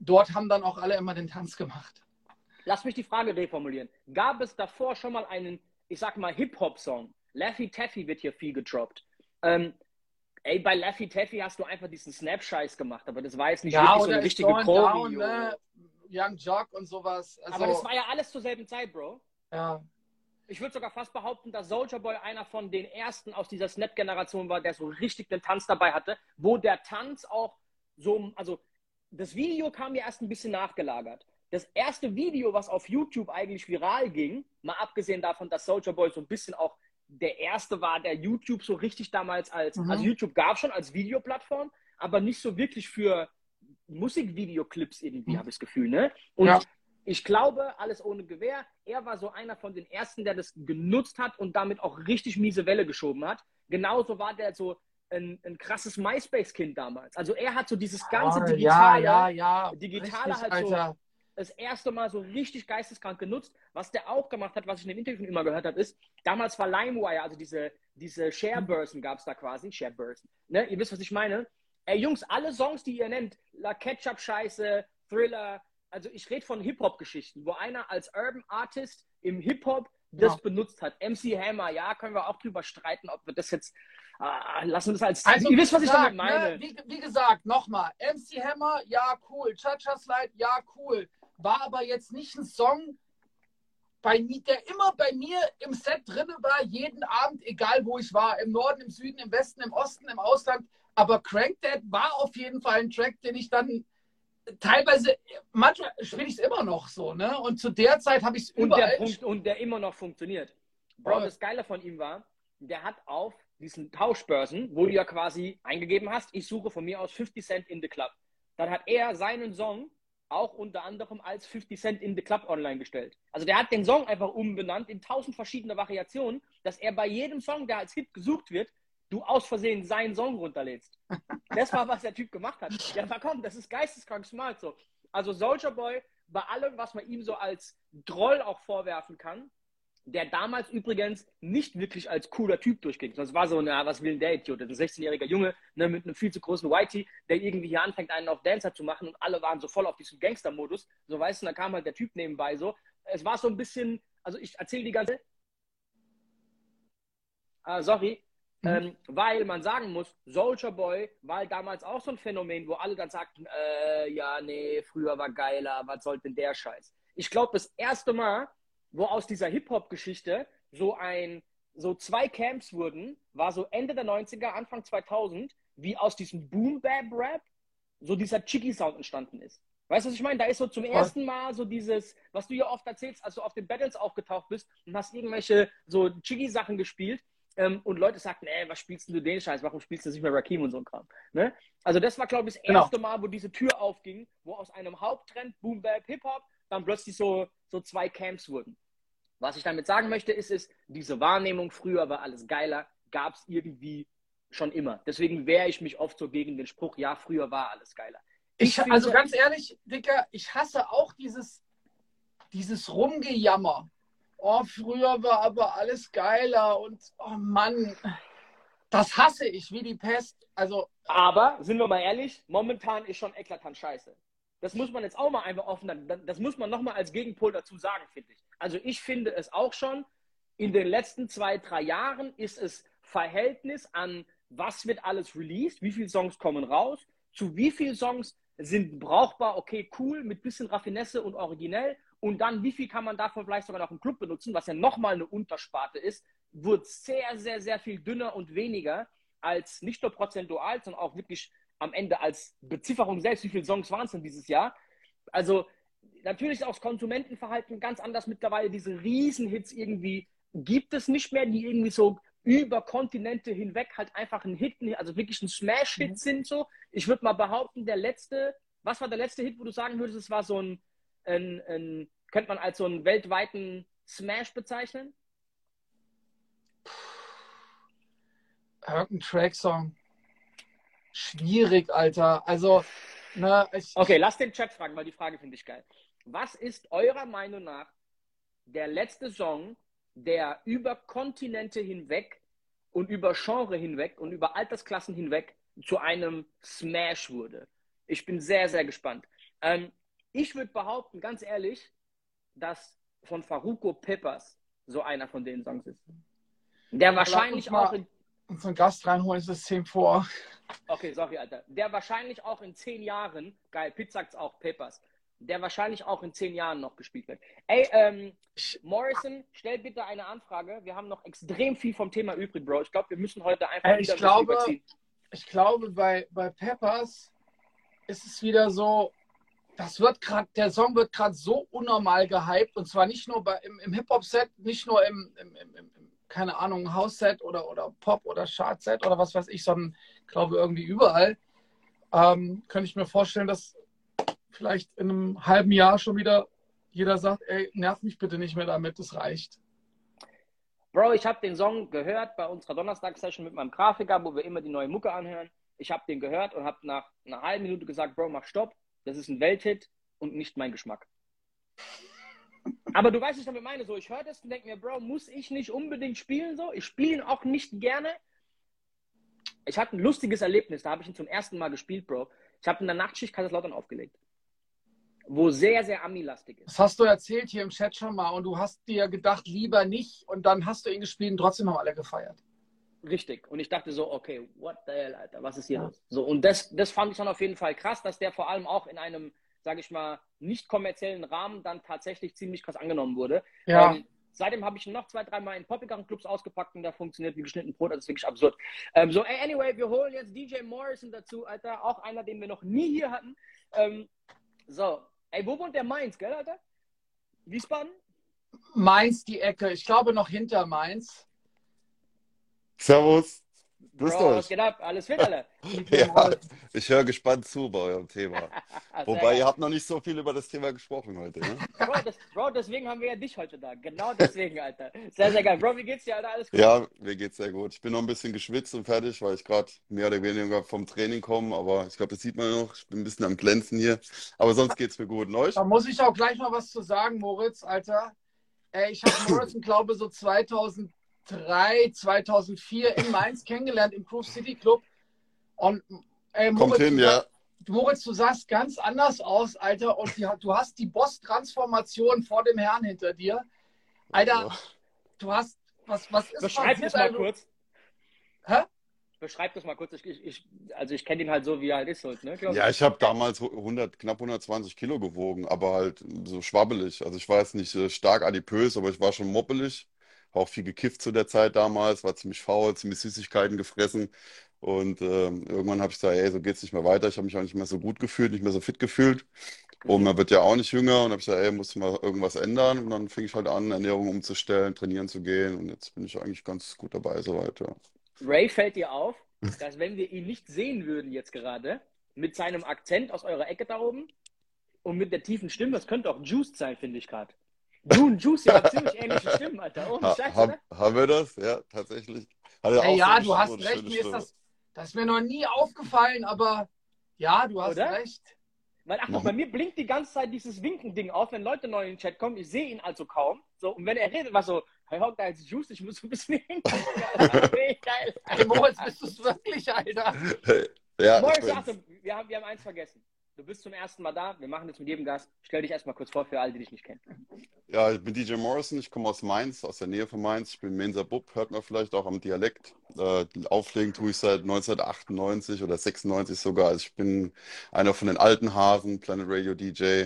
dort haben dann auch alle immer den Tanz gemacht. lass mich die Frage reformulieren. Gab es davor schon mal einen, ich sag mal, Hip-Hop-Song? Laffy Taffy wird hier viel gedroppt. Ähm, ey, bei Laffy Taffy hast du einfach diesen Snap-Scheiß gemacht, aber das war jetzt nicht wirklich so eine richtige Pro-Video. ne? Young Jock und sowas. Also, Aber das war ja alles zur selben Zeit, Bro. ja. Ich würde sogar fast behaupten, dass Soldier Boy einer von den ersten aus dieser Snap-Generation war, der so richtig den Tanz dabei hatte, wo der Tanz auch so, also das Video kam ja erst ein bisschen nachgelagert. Das erste Video, was auf YouTube eigentlich viral ging, mal abgesehen davon, dass Soldier Boy so ein bisschen auch der erste war, der YouTube so richtig damals als, Mhm. also YouTube gab schon als Videoplattform, aber nicht so wirklich für Musikvideoclips irgendwie, Mhm. habe ich das Gefühl, ne? Und Ja. Ich glaube, alles ohne Gewehr, er war so einer von den ersten, der das genutzt hat und damit auch richtig miese Welle geschoben hat. Genauso war der so ein, ein krasses MySpace-Kind damals. Also er hat so dieses ganze Ah, Digitale, ja, ja, ja. Digitale Richtig, halt so- Alter. das erste Mal so richtig geisteskrank genutzt. Was der auch gemacht hat, was ich in dem Interview von ihm immer gehört habe, ist, damals war LimeWire, also diese, diese Share-Börsen gab es da quasi, Share-Börsen. Ne? Ihr wisst, was ich meine? Ey, Jungs, alle Songs, die ihr nennt, La Ketchup-Scheiße, Thriller, also ich rede von Hip-Hop-Geschichten, wo einer als Urban Artist im Hip-Hop das Ja. benutzt hat. MC Hammer, ja, können wir auch drüber streiten, ob wir das jetzt, ah, lassen wir das als, Also, ihr wisst, was ich damit meine. Ne, wie, wie gesagt, nochmal, MC Hammer, ja, cool. Cha-Cha Slide, ja, cool. War aber jetzt nicht ein Song, bei mir, der immer bei mir im Set drin war, jeden Abend, egal wo ich war, im Norden, im Süden, im Westen, im Osten, im Ausland. Aber Crank That war auf jeden Fall ein Track, den ich dann teilweise, manchmal spiele ich es immer noch so, ne? Und zu der Zeit habe ich es Und überall. der, Punkt, und der immer noch funktioniert. Bro, das Geile von ihm war, der hat auf diesen Tauschbörsen, wo du ja quasi eingegeben hast, ich suche von mir aus 50 Cent in the Club. Dann hat er seinen Song auch unter anderem als 50 Cent in the Club online gestellt. Also der hat den Song einfach umbenannt in tausend verschiedene Variationen, dass er bei jedem Song, der als Hit gesucht wird, du aus Versehen seinen Song runterlädst. Das war, was der Typ gemacht hat. Ja, komm, das ist geisteskrank smart so. Also Soldier Boy, bei allem, was man ihm so als Droll auch vorwerfen kann, der damals übrigens nicht wirklich als cooler Typ durchging. Sonst war so, na, was will denn der Idiot? Das ist ein 16-jähriger Junge ne, mit einem viel zu großen Whitey, der irgendwie hier anfängt, einen auf Dancer zu machen und alle waren so voll auf diesem Gangster-Modus. So, weißt du, da kam halt der Typ nebenbei so. Es war so ein bisschen, also ich erzähle die ganze. Ah, sorry. Mhm. Ähm, weil man sagen muss, Soldier Boy war damals auch so ein Phänomen, wo alle dann sagten, äh, ja, nee, früher war geiler, was soll denn der Scheiß? Ich glaube, das erste Mal, wo aus dieser Hip-Hop-Geschichte so ein, so zwei Camps wurden, war so Ende der 90er, Anfang 2000, wie aus diesem Boom-Bap-Rap so dieser Chicky-Sound entstanden ist. Weißt du, was ich meine? Da ist so zum ersten Mal so dieses, was du ja oft erzählst, als du auf den Battles aufgetaucht bist und hast irgendwelche so Chicky-Sachen gespielt ähm, und Leute sagten, ey, was spielst denn du den Scheiß? Warum spielst du nicht mehr Rakim und so ein Kram? Ne? Also das war, glaube ich, das Genau. erste Mal, wo diese Tür aufging, wo aus einem Haupttrend Boom-Bap, Hip-Hop dann plötzlich so, so zwei Camps wurden. Was ich damit sagen möchte, ist, ist, diese Wahrnehmung, früher war alles geiler, gab es irgendwie schon immer. Deswegen wehre ich mich oft so gegen den Spruch, ja, früher war alles geiler. Ich, finde- also ganz ehrlich, Dicker, ich hasse auch dieses, dieses Rumgejammer. Oh, früher war aber alles geiler und oh Mann, das hasse ich wie die Pest. Also, Aber, sind wir mal ehrlich, momentan ist schon eklatant scheiße. Das muss man jetzt auch mal einfach offen, das muss man nochmal als Gegenpol dazu sagen, finde ich. Also ich finde es auch schon, in den letzten zwei, drei Jahren ist es Verhältnis an, was wird alles released, wie viele Songs kommen raus, zu wie vielen Songs sind brauchbar, okay, cool, mit bisschen Raffinesse und originell. Und dann, wie viel kann man davon vielleicht sogar noch im Club benutzen, was ja nochmal eine Untersparte ist, wird sehr, sehr, sehr viel dünner und weniger als nicht nur prozentual, sondern auch wirklich am Ende als Bezifferung selbst, wie viele Songs waren es denn dieses Jahr? Also natürlich ist auch das Konsumentenverhalten ganz anders mittlerweile. Diese Riesenhits irgendwie gibt es nicht mehr, die irgendwie so über Kontinente hinweg halt einfach ein Hit, also wirklich ein Smash-Hit mhm. sind so. Ich würde mal behaupten, der letzte, was war der letzte Hit, wo du sagen würdest, es war so ein, ein, ein könnte man als so einen weltweiten Smash bezeichnen? Irgendein Track-Song. Schwierig, Alter. Also, ne, ich, Okay, lass den Chat fragen, weil die Frage finde ich geil. Was ist eurer Meinung nach der letzte Song, der über Kontinente hinweg und über Genre hinweg und über Altersklassen hinweg zu einem Smash wurde? Ich bin sehr, sehr gespannt. Ähm, ich würde behaupten, ganz ehrlich, dass von Faruko Peppers so einer von den Songs ist. Der wahrscheinlich auch in unseren Gast reinholen, ist das 10 vor. Okay, sorry, Alter. Der wahrscheinlich auch in zehn Jahren, geil, Pitt sagt's auch, Peppers, der wahrscheinlich auch in zehn Jahren noch gespielt wird. Ey, ähm, Morrison, stell bitte eine Anfrage. Wir haben noch extrem viel vom Thema übrig, Bro. Ich glaube, wir müssen heute einfach Ey, ich glaube, Ich glaube, bei, bei Peppers ist es wieder so, das wird gerade, der Song wird gerade so unnormal gehypt und zwar nicht nur bei, im, im Hip-Hop-Set, nicht nur im, im, im, keine Ahnung, House-Set oder, oder Pop- oder Chart-Set oder was weiß ich, sondern glaube irgendwie überall. Ähm, könnte ich mir vorstellen, dass vielleicht in einem halben Jahr schon wieder jeder sagt, ey, nerv mich bitte nicht mehr damit, es reicht. Bro, ich habe den Song gehört bei unserer Donnerstag-Session mit meinem Grafiker, wo wir immer die neue Mucke anhören. Ich habe den gehört und habe nach einer halben Minute gesagt, Bro, mach Stopp. Das ist ein Welthit und nicht mein Geschmack. Aber du weißt, was ich damit meine. So, ich höre das und denke mir, Bro, muss ich nicht unbedingt spielen so? Ich spiele ihn auch nicht gerne. Ich hatte ein lustiges Erlebnis, da habe ich ihn zum ersten Mal gespielt, Bro. Ich habe in der Nachtschicht Kaiserslautern aufgelegt. Wo sehr, sehr Ami-lastig ist. Das hast du erzählt hier im Chat schon mal und du hast dir gedacht, lieber nicht und dann hast du ihn gespielt und trotzdem haben alle gefeiert. Richtig. Und ich dachte so, okay, what the hell, Alter, was ist hier los? So, und das, das fand ich dann auf jeden Fall krass, dass der vor allem auch in einem sage ich mal, nicht kommerziellen Rahmen dann tatsächlich ziemlich krass angenommen wurde. Ja. Ähm, seitdem habe ich ihn noch zwei, dreimal in poppigeren Clubs ausgepackt und der funktioniert wie geschnitten Brot. Das ist wirklich absurd. Ähm, so, anyway, wir holen jetzt DJ Morrison dazu, Alter. Auch einer, den wir noch nie hier hatten. Ähm, so, ey, wo wohnt der Mainz, gell, Alter? Wiesbaden? Mainz, die Ecke. Ich glaube noch hinter Mainz. Servus. Grüßt Bro, euch. Was geht ab? Alles fit, alle? ja, ich höre gespannt zu bei eurem Thema. Wobei, ihr habt noch nicht so viel über das Thema gesprochen heute. Ne? Bro, das, Bro, deswegen haben wir ja dich heute da. Genau deswegen, Alter. Sehr, sehr geil. Bro, wie geht's dir, Alter? Alles gut? Ja, mir geht's sehr gut. Ich bin noch ein bisschen geschwitzt und fertig, weil ich gerade mehr oder weniger vom Training komme. Aber ich glaube, das sieht man noch. Ich bin ein bisschen am Glänzen hier. Aber sonst geht's mir gut. Und euch? Da muss ich auch gleich mal was zu sagen, Moritz, Alter. ich habe Moritz, glaube so 2000 2003, 2004 in Mainz kennengelernt, im Groove City Club. Und ey, Moritz, Kommt hin, ja. Moritz, du sahst ganz anders aus, Alter. Und die, du hast die Boss-Transformation vor dem Herrn hinter dir. Alter, oh. du hast, was, was ist Beschreib das mal kurz. Hä? Beschreib das mal kurz. Ich, ich, also ich kenne ihn halt so, wie er halt ist. Halt, ne? ja, ich habe damals 100, knapp 120 Kilo gewogen, aber halt so schwabbelig. Also ich war jetzt nicht äh, stark adipös, aber ich war schon moppelig auch viel gekifft zu der Zeit damals, war ziemlich faul, ziemlich Süßigkeiten gefressen. Und äh, irgendwann habe ich gesagt, ey, so geht's nicht mehr weiter. Ich habe mich auch nicht mehr so gut gefühlt, nicht mehr so fit gefühlt. Und man wird ja auch nicht jünger. Und habe ich gesagt, ey, muss mal irgendwas ändern. Und dann fing ich halt an, Ernährung umzustellen, trainieren zu gehen. Und jetzt bin ich eigentlich ganz gut dabei soweit. Ja. Ray fällt dir auf, dass wenn wir ihn nicht sehen würden jetzt gerade, mit seinem Akzent aus eurer Ecke da oben und mit der tiefen Stimme, das könnte auch Juiced sein, finde ich gerade. Du und Juicy haben ziemlich ähnliche Stimmen, Alter. Ohne ha, Scheiße, ha, Haben wir das? Ja, tatsächlich. Hat ja, ja du hast recht. Mir ist das, das ist mir noch nie aufgefallen, aber ja, du hast Oder? recht. Weil, ach, bei mir blinkt die ganze Zeit dieses Winken-Ding auf, wenn Leute neu in den Chat kommen. Ich sehe ihn also kaum. So, und wenn er redet, war so, hey, Hawk, da ist Juice, ich muss so ein bisschen hinten. geil. Hey, Moritz, bist du es wirklich, Alter? Ja, Moritz, Achtung, wir haben, wir haben eins vergessen. Du bist zum ersten Mal da. Wir machen das mit jedem Gast. Stell dich erstmal kurz vor für alle, die dich nicht kennen. Ja, ich bin DJ Morrison, ich komme aus Mainz, aus der Nähe von Mainz. Ich bin Mensa Bub, hört man vielleicht auch am Dialekt. Äh, auflegen tue ich seit 1998 oder 96 sogar. Also ich bin einer von den alten Hasen, Planet Radio DJ,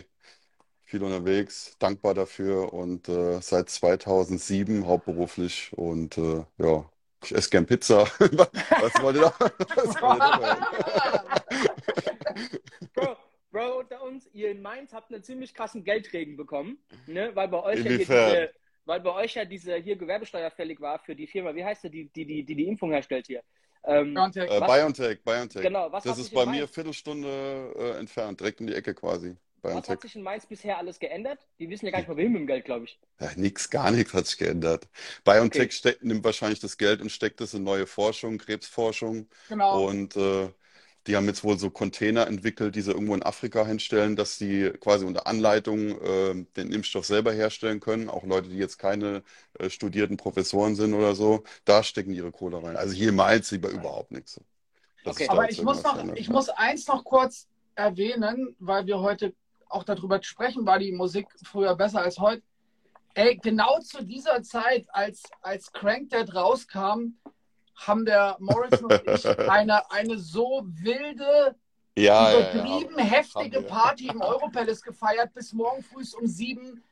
viel unterwegs, dankbar dafür und äh, seit 2007 hauptberuflich und äh, ja, ich esse gern Pizza. Was wollt ihr da? Was wollt ihr da? Bro, Bro, unter uns, ihr in Mainz habt einen ziemlich krassen Geldregen bekommen, ne? weil bei euch ja Inwiefern? diese, weil bei euch ja diese hier Gewerbesteuer fällig war für die Firma, wie heißt die, die die, die, die Impfung herstellt hier? Ähm, Biontech. Äh, Was- BioNTech, BioNTech. Genau, was Das hat ist sich bei in mir Mainz- Viertelstunde äh, entfernt, direkt um die Ecke quasi. was BioNTech. hat sich in Mainz bisher alles geändert? Die wissen ja gar nicht mal, wohin mit dem Geld, glaube ich. Ja, nix, gar nichts hat sich geändert. BioNTech Okay. steckt, nimmt wahrscheinlich das Geld und steckt es in neue Forschung, Krebsforschung. Genau. Und äh, die haben jetzt wohl so Container entwickelt, die sie irgendwo in Afrika hinstellen, dass die quasi unter Anleitung äh, den Impfstoff selber herstellen können. Auch Leute, die jetzt keine äh, studierten Professoren sind oder so, da stecken ihre Kohle rein. Also hier in Mainz sieht man überhaupt nichts. Okay. Aber ich muss noch, ich muss eins noch kurz erwähnen, weil wir heute auch darüber sprechen, war die Musik früher besser als heute. Ey, genau zu dieser Zeit, als, als Crank Dead rauskam, haben der Morrison und ich eine, eine so wilde, Ja, ja, ja. übertrieben heftige. Party im Europalace gefeiert bis morgen früh um sieben.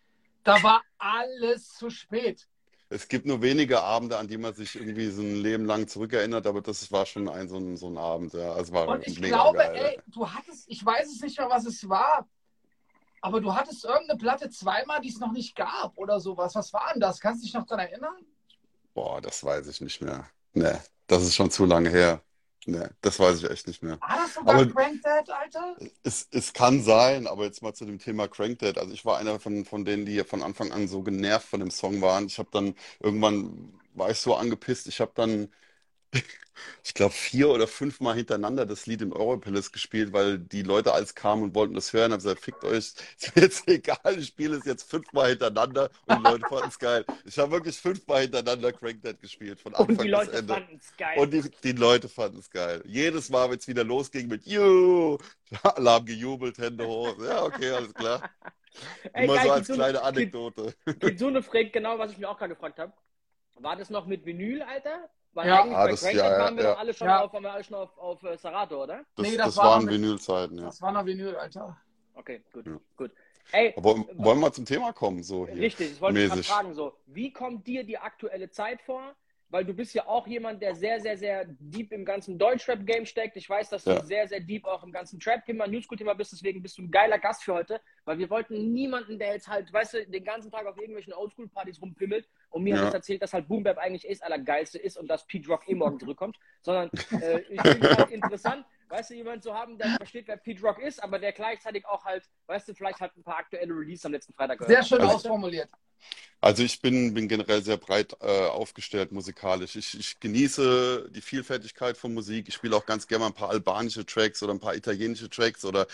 Da war alles zu spät. Es gibt nur wenige Abende, an die man sich irgendwie so ein Leben lang zurückerinnert, aber das war schon ein so ein, so ein Abend, ja. Also war Und ich glaube, geil. ey, du hattest, ich weiß es nicht mehr, was es war, aber du hattest irgendeine Platte zweimal, die es noch nicht gab oder sowas. Was war denn das? Kannst du dich noch daran erinnern? Boah, das weiß ich nicht mehr. Nee, das ist schon zu lange her. Nee, das weiß ich echt nicht mehr. War das sogar Aber- Crank Dead, Alter? Es, es kann sein, aber jetzt mal zu dem Thema Crank Dead. Also ich war einer von, von denen, die von Anfang an so genervt von dem Song waren. Ich habe dann irgendwann war ich so angepisst. Ich habe dann, ich glaube, vier oder fünf Mal hintereinander das Lied im Europalace gespielt, weil die Leute alles kamen und wollten das hören. Hab gesagt, fickt euch, ist mir jetzt egal. Ich spiele es jetzt fünfmal hintereinander und die Leute fanden es geil. Ich habe wirklich fünfmal hintereinander Crank Dead gespielt, von Und Anfang die bis Leute Ende. fanden es geil. Und die, die Leute fanden es geil. Jedes Mal, wenn es wieder losging mit Juhu, haben gejubelt, Hände hoch. Ja, okay, alles klar. Ey, Immer geil, so als so, kleine Anekdote. eine Frage, genau, was ich mir auch gerade gefragt habe. War das noch mit Vinyl, Alter? Weil Ja. eigentlich Ah, bei das- Crank ja, waren wir ja. alle schon Ja. auf, waren wir alle schon auf, auf äh, Serato, oder? Das, Nee, das das war waren Vinylzeiten, ja. Das war noch Vinyl, Alter. Okay, gut, Ja. gut. Ey, Aber wollen wir mal zum Thema kommen, so hier. Richtig, ich wollte mäßig. fragen, so, wie kommt dir die aktuelle Zeit vor? Weil du bist ja auch jemand, der sehr, sehr, sehr deep im ganzen Deutschrap-Game steckt. Ich weiß, dass du Ja. sehr, sehr deep auch im ganzen Trap-Thema, Newschool-Thema bist, deswegen bist du ein geiler Gast für heute, weil wir wollten niemanden, der jetzt halt, weißt du, den ganzen Tag auf irgendwelchen Oldschool-Partys rumpimmelt und mir Ja. hat erzählt, dass halt Boom Bap eigentlich das Allergeilste ist und dass Pete Rock eh morgen zurückkommt, sondern äh, ich finde es halt interessant, weißt du, jemand zu haben, der versteht, wer Pete Rock ist, aber der gleichzeitig auch halt, weißt du, vielleicht halt ein paar aktuelle Releases am letzten Freitag gehört Sehr schön Also- ausformuliert. Also ich bin, bin generell sehr breit äh, aufgestellt musikalisch. Ich, ich genieße die Vielfältigkeit von Musik. Ich spiele auch ganz gerne mal ein paar albanische Tracks oder ein paar italienische Tracks oder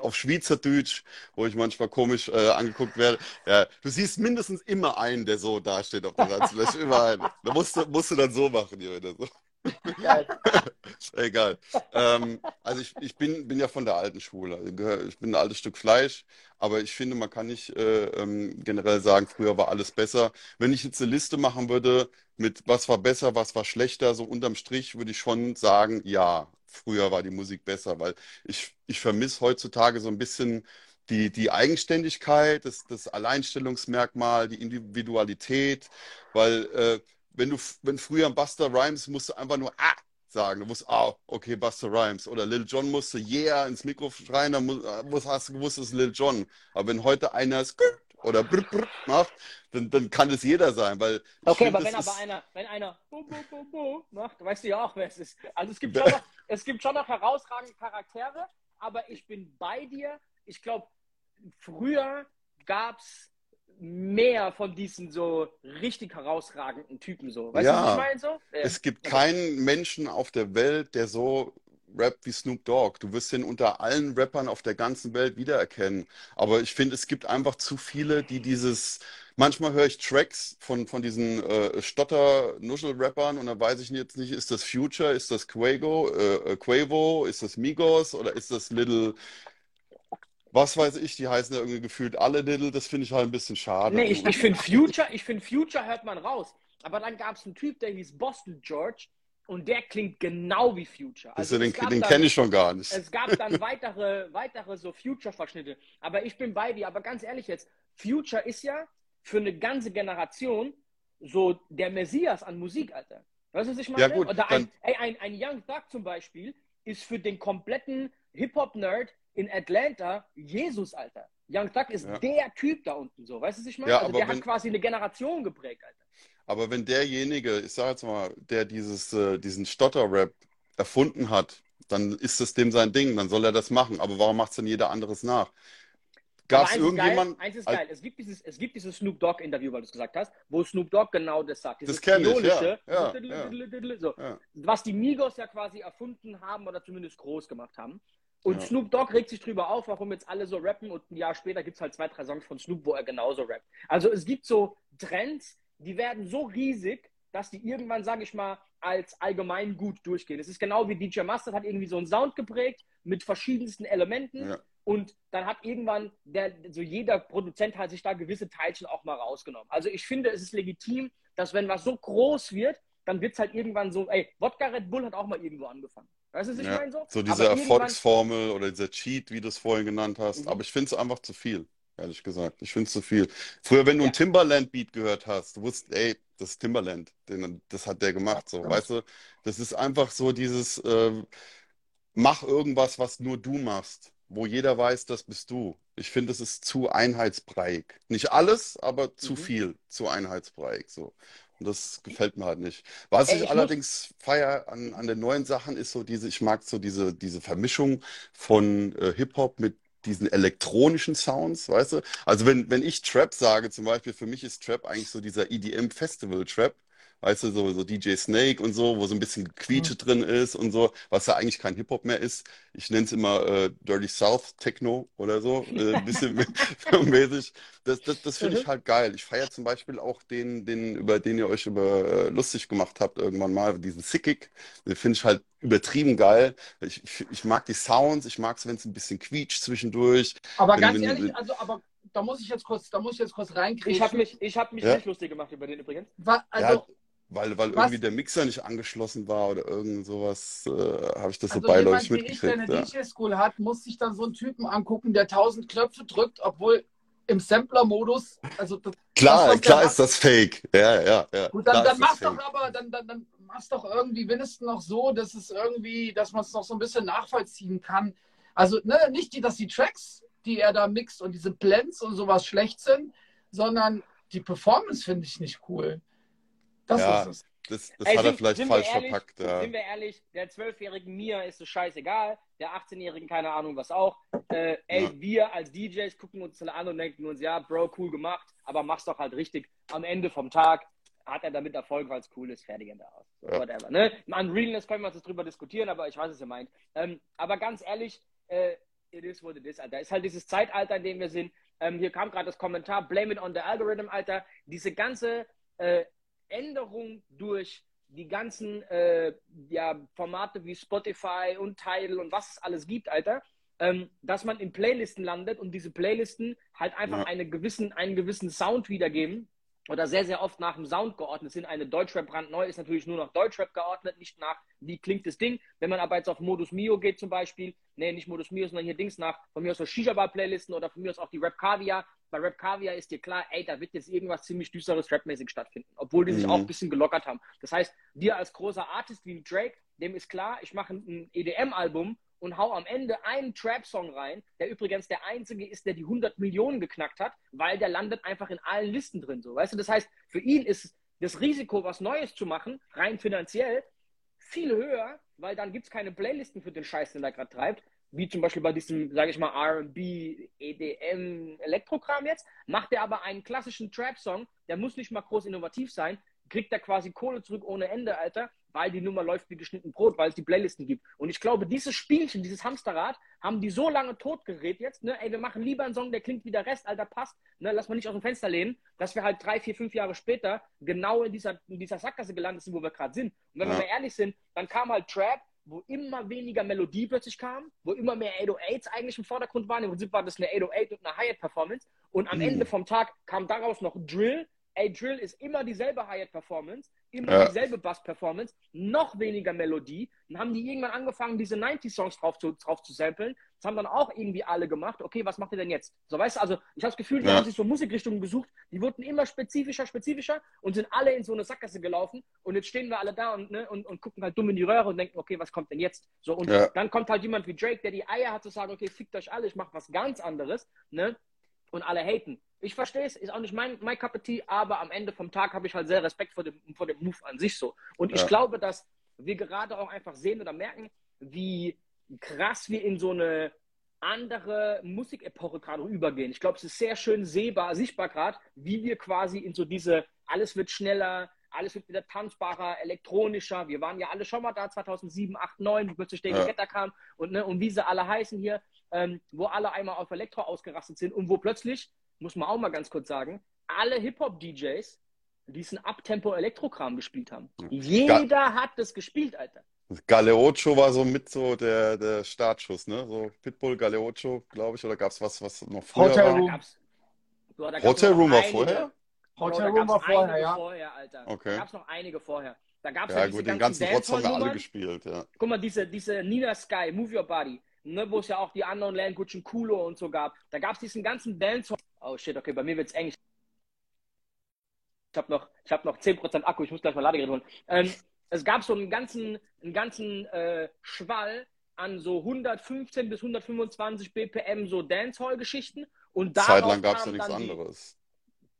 auf Schweizerdeutsch, wo ich manchmal komisch äh, angeguckt werde. Ja, du siehst mindestens immer einen, der so dasteht auf der Tanzfläche. Immer einen. Da musst du, musst du dann so machen, hier wieder so. Egal. Ähm, also ich, ich bin, bin ja von der alten Schule. Also Ich bin ein altes Stück Fleisch, aber ich finde, man kann nicht äh, ähm, generell sagen, früher war alles besser. Wenn ich jetzt eine Liste machen würde mit was war besser, was war schlechter, so unterm Strich würde ich schon sagen, ja, früher war die Musik besser, weil ich, ich vermisse heutzutage so ein bisschen die, die Eigenständigkeit, das, das Alleinstellungsmerkmal, die Individualität, weil äh, wenn du, wenn früher ein Buster Rhymes musste einfach nur ah sagen, du wusstest, ah, okay, Buster Rhymes. Oder Lil Jon musste yeah ins Mikro schreien, dann muss, äh, muss, hast du gewusst, es ist Lil Jon. Aber wenn heute einer Skirt oder brr, brr macht, dann, dann kann es jeder sein, weil Okay, aber wenn aber ist, einer, wenn einer bo, bo, bo, bo macht, weißt du ja auch, wer es ist. Also es gibt schon noch, es gibt schon noch herausragende Charaktere, aber ich bin bei dir. Ich glaube, früher gab es mehr von diesen so richtig herausragenden Typen so. Weißt du, Ja. was ich meine so? Äh, es gibt keinen Menschen auf der Welt, der so rappt wie Snoop Dogg. Du wirst ihn unter allen Rappern auf der ganzen Welt wiedererkennen. Aber ich finde, es gibt einfach zu viele, die dieses. Manchmal höre ich Tracks von, von diesen äh, Stotter-Nuschel-Rappern und dann weiß ich jetzt nicht, ist das Future, ist das Quavo, äh, äh, Quavo, ist das Migos oder ist das Little was weiß ich, die heißen ja irgendwie gefühlt alle Little, das finde ich halt ein bisschen schade. Nee, ich, ich finde Future, ich finde Future hört man raus. Aber dann gab es einen Typ, der hieß Boston George und der klingt genau wie Future. Also den, den kenne ich schon gar nicht. Es gab dann weitere, weitere so Future-Verschnitte. Aber ich bin bei dir. Aber ganz ehrlich jetzt, Future ist ja für eine ganze Generation so der Messias an Musik, Alter. Weißt du, was ich meine? Ja, gut, Oder ein, ey, ein, ein Young Thug zum Beispiel ist für den kompletten Hip-Hop-Nerd in Atlanta Jesus, Alter. Young Thug ist Ja. der Typ da unten so. Weißt du, was ich meine? Ja, also aber der wenn- hat quasi eine Generation geprägt, Alter. Aber wenn derjenige, ich sage jetzt mal, der dieses, äh, diesen Stotter-Rap erfunden hat, dann ist das dem sein Ding, dann soll er das machen. Aber warum macht es denn jeder anderes nach? Gab es irgendjemanden? Geil, eins ist geil. Es gibt dieses, es gibt dieses Snoop Dogg-Interview, weil du es gesagt hast, wo Snoop Dogg genau das sagt. Das kenn ich, ja, ja, so. Ja. was die Migos ja quasi erfunden haben oder zumindest groß gemacht haben. Und Ja. Snoop Dogg regt sich drüber auf, warum jetzt alle so rappen und ein Jahr später gibt es halt zwei, drei Songs von Snoop, wo er genauso rappt. Also es gibt so Trends, die werden so riesig, dass die irgendwann, sage ich mal, als allgemein gut durchgehen. Es ist genau wie DJ Mustard hat irgendwie so einen Sound geprägt mit verschiedensten Elementen Ja. und dann hat irgendwann der, so jeder Produzent hat sich da gewisse Teilchen auch mal rausgenommen. Also ich finde, es ist legitim, dass wenn was so groß wird, dann wird es halt irgendwann so, ey, Wodka Red Bull hat auch mal irgendwo angefangen. Weißt du, was ich Ja, meine so? so diese Erfolgsformel oder dieser Cheat, wie du es vorhin genannt hast. Mhm. Aber ich finde es einfach zu viel, ehrlich gesagt. Ich finde es zu viel. Früher, wenn du Ja. einen Timbaland-Beat gehört hast, du wusstest, ey, das ist Timbaland. Den, das hat der gemacht. So, Ja. weißt du? Das ist einfach so dieses, ähm, mach irgendwas, was nur du machst, wo jeder weiß, das bist du. Ich finde, es ist zu einheitsbreig. Nicht alles, aber zu Mhm. viel, zu einheitsbreig. So. Und das gefällt mir halt nicht. Was Ey, ich ich muss- allerdings feier an, an den neuen Sachen ist so diese, ich mag so diese, diese Vermischung von äh, Hip-Hop mit diesen elektronischen Sounds, weißt du? Also wenn, wenn ich Trap sage, zum Beispiel, für mich ist Trap eigentlich so dieser EDM-Festival-Trap, weißt du, so, so DJ Snake und so, wo so ein bisschen Quietsche drin ist und so, was ja eigentlich kein Hip-Hop mehr ist. Ich nenne es immer äh, Dirty South Techno oder so, äh, ein bisschen mäßig. Das, das, das finde ich halt geil. Ich feiere zum Beispiel auch den, den, über den ihr euch über äh, lustig gemacht habt irgendwann mal, diesen Sickig. Den finde ich halt übertrieben geil. Ich, ich, ich mag die Sounds, ich mag es, wenn es ein bisschen quietscht zwischendurch. Aber Wenn- ganz wenn- ehrlich, wenn- also, aber da muss ich jetzt kurz, da muss ich jetzt kurz reingreifen. Ich habe mich, ich hab mich Ja. nicht lustig gemacht über den übrigens. Also, Weil, weil Was? irgendwie der Mixer nicht angeschlossen war oder irgend sowas, äh, habe ich das so also beiläufig jemand mitgekriegt. eine Ja. DJ-School hat, muss sich dann so einen Typen angucken, der tausend Knöpfe drückt, obwohl im Sampler-Modus, also das, Klar, das, klar macht- ist das fake. Ja, ja, ja. Gut, dann, dann mach's doch aber, dann, dann, dann mach's doch irgendwie wenigstens noch so, dass es irgendwie, dass man es noch so ein bisschen nachvollziehen kann. Also, ne, nicht die, dass die Tracks, die er da mixt und diese Blends und sowas schlecht sind, sondern die Performance finde ich nicht cool. Das Ja. ist es. Das, das Ey, hat er vielleicht falsch ehrlich, verpackt. Ja. Sind wir ehrlich, der zwölfjährigen Mia ist es scheißegal, der 18-jährigen keine Ahnung was auch. Äh, ey, Ja. wir als DJs gucken uns das an und denken uns, ja, Bro, cool gemacht, aber mach's doch halt richtig. Am Ende vom Tag hat er damit Erfolg, weil es cool ist, fertig in der aus. Ja. Whatever. Ne? An Realness können wir uns jetzt drüber diskutieren, aber ich weiß, was ihr meint. Ähm, aber ganz ehrlich, äh, it is what it is, Alter. Ist halt dieses Zeitalter, in dem wir sind. Ähm, hier kam gerade das Kommentar, blame it on the algorithm, Alter. Diese ganze äh, Änderung durch die ganzen äh, ja, Formate wie Spotify und Tidal und was es alles gibt, Alter, ähm, dass man in Playlisten landet und diese Playlisten halt einfach Ja. eine gewissen, einen gewissen Sound wiedergeben oder sehr, sehr oft nach dem Sound geordnet sind. Eine Deutschrap brandneu ist natürlich nur nach Deutschrap geordnet, nicht nach, wie klingt das Ding. Wenn man aber jetzt auf Modus Mio geht zum Beispiel, nee, nicht Modus Mio, sondern hier Dings nach, von mir aus so Shisha-Bar-Playlisten oder von mir aus auch die Rap Caviar. Bei Rap Caviar ist dir klar, ey, da wird jetzt irgendwas ziemlich düsteres Rapmäßig stattfinden, obwohl die sich Mhm. auch ein bisschen gelockert haben. Das heißt, dir als großer Artist wie Drake, dem ist klar, ich mache ein EDM-Album und hau am Ende einen Trap-Song rein, der übrigens der einzige ist, der die 100 Millionen geknackt hat, weil der landet einfach in allen Listen drin. So, weißt du, das heißt, für ihn ist das Risiko, was Neues zu machen, rein finanziell, viel höher, weil dann gibt es keine Playlisten für den Scheiß, den er gerade treibt, wie zum Beispiel bei diesem, sage ich mal, RB, EDM, Elektrokram jetzt, macht er aber einen klassischen Trap-Song, der muss nicht mal groß innovativ sein, kriegt er quasi Kohle zurück ohne Ende, Alter, weil die Nummer läuft wie geschnitten Brot, weil es die Playlisten gibt. Und ich glaube, dieses Spielchen, dieses Hamsterrad, haben die so lange totgeredet jetzt, ne, ey, wir machen lieber einen Song, der klingt wie der Rest, Alter, passt, ne, lass mal nicht aus dem Fenster lehnen, dass wir halt drei, vier, fünf Jahre später genau in dieser, in dieser Sackgasse gelandet sind, wo wir gerade sind. Und wenn Ja. wir mal ehrlich sind, dann kam halt Trap wo immer weniger Melodie plötzlich kam, wo immer mehr 808s eigentlich im Vordergrund waren. Im Prinzip war das eine 808 und eine Hi-Hat-Performance. Und am Mhm. Ende vom Tag kam daraus noch Drill. Ey, Drill ist immer dieselbe Hi-Hat-Performance, immer Ja. dieselbe Bass-Performance, noch weniger Melodie. Dann haben die irgendwann angefangen, diese 90-Songs drauf zu, drauf zu samplen. Das haben dann auch irgendwie alle gemacht. Okay, was macht ihr denn jetzt? So, weißt du, also ich habe das Gefühl, die Ja. haben sich so Musikrichtungen gesucht, die wurden immer spezifischer, spezifischer und sind alle in so eine Sackgasse gelaufen. Und jetzt stehen wir alle da und, ne, und, und gucken halt dumm in die Röhre und denken, okay, was kommt denn jetzt? So, und Ja. dann kommt halt jemand wie Drake, der die Eier hat zu sagen, okay, fickt euch alle, ich mache was ganz anderes, ne? Und alle haten. Ich verstehe es, ist auch nicht mein, mein Cup of Tea, aber am Ende vom Tag habe ich halt sehr Respekt vor dem, vor dem Move an sich so. Und ich Ja. glaube, dass wir gerade auch einfach sehen oder merken, wie krass wir in so eine andere Musikepoche gerade übergehen. Ich glaube, es ist sehr schön sehbar, sichtbar gerade, wie wir quasi in so diese, alles wird schneller, alles wird wieder tanzbarer, elektronischer. Wir waren ja alle schon mal da, 2007, 8, 9, wie plötzlich David Ja. Kam und, ne, und wie sie alle heißen hier, ähm, wo alle einmal auf Elektro ausgerastet sind und wo plötzlich, muss man auch mal ganz kurz sagen, alle Hip-Hop-DJs diesen Abtempo-Elektrokram gespielt haben. Jeder hat das gespielt, Alter. Galeocho war so mit so der, der Startschuss, ne? So Pitbull, Galeocho, glaube ich, oder gab es was, was noch früher Hotel war? Room. gab's, Boah, da gab's Hotel Room war einige. vorher? Bro, Hotel da Room gab's war vorher, ja. vorher, Alter. Okay. Da gab es noch einige vorher. Da gab es Ja, ja, diese gut, den ganzen Rotz haben wir alle gespielt, ja. Guck mal, diese, diese Nina Sky, Move Your Body, ne, wo es ja auch die Unknown Language und Kulo und so gab. Da gab es diesen ganzen Dancehall. Oh shit, okay, bei mir wird's eng. Ich habe noch, ich hab noch 10% Akku, ich muss gleich mal Ladegerät holen. Ähm, es gab so einen ganzen, einen ganzen äh, Schwall an so 115 bis 125 BPM so Dancehall-Geschichten. Und Zeitlang gab es ja nichts die- anderes.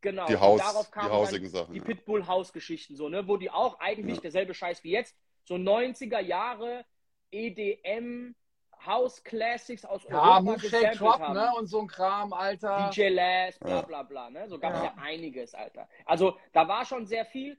Genau. Die, Haus, darauf die kamen hausigen dann Sachen. die Ja. Pitbull House-Geschichten, so, ne, wo die auch eigentlich Ja. derselbe Scheiß wie jetzt, so 90er Jahre EDM House Classics aus Ja, Europa Move, Shake, Drop, haben. ne? Und so ein Kram, Alter. DJ Last, bla bla bla, ne? So gab es Ja. ja. einiges, Alter. Also da war schon sehr viel.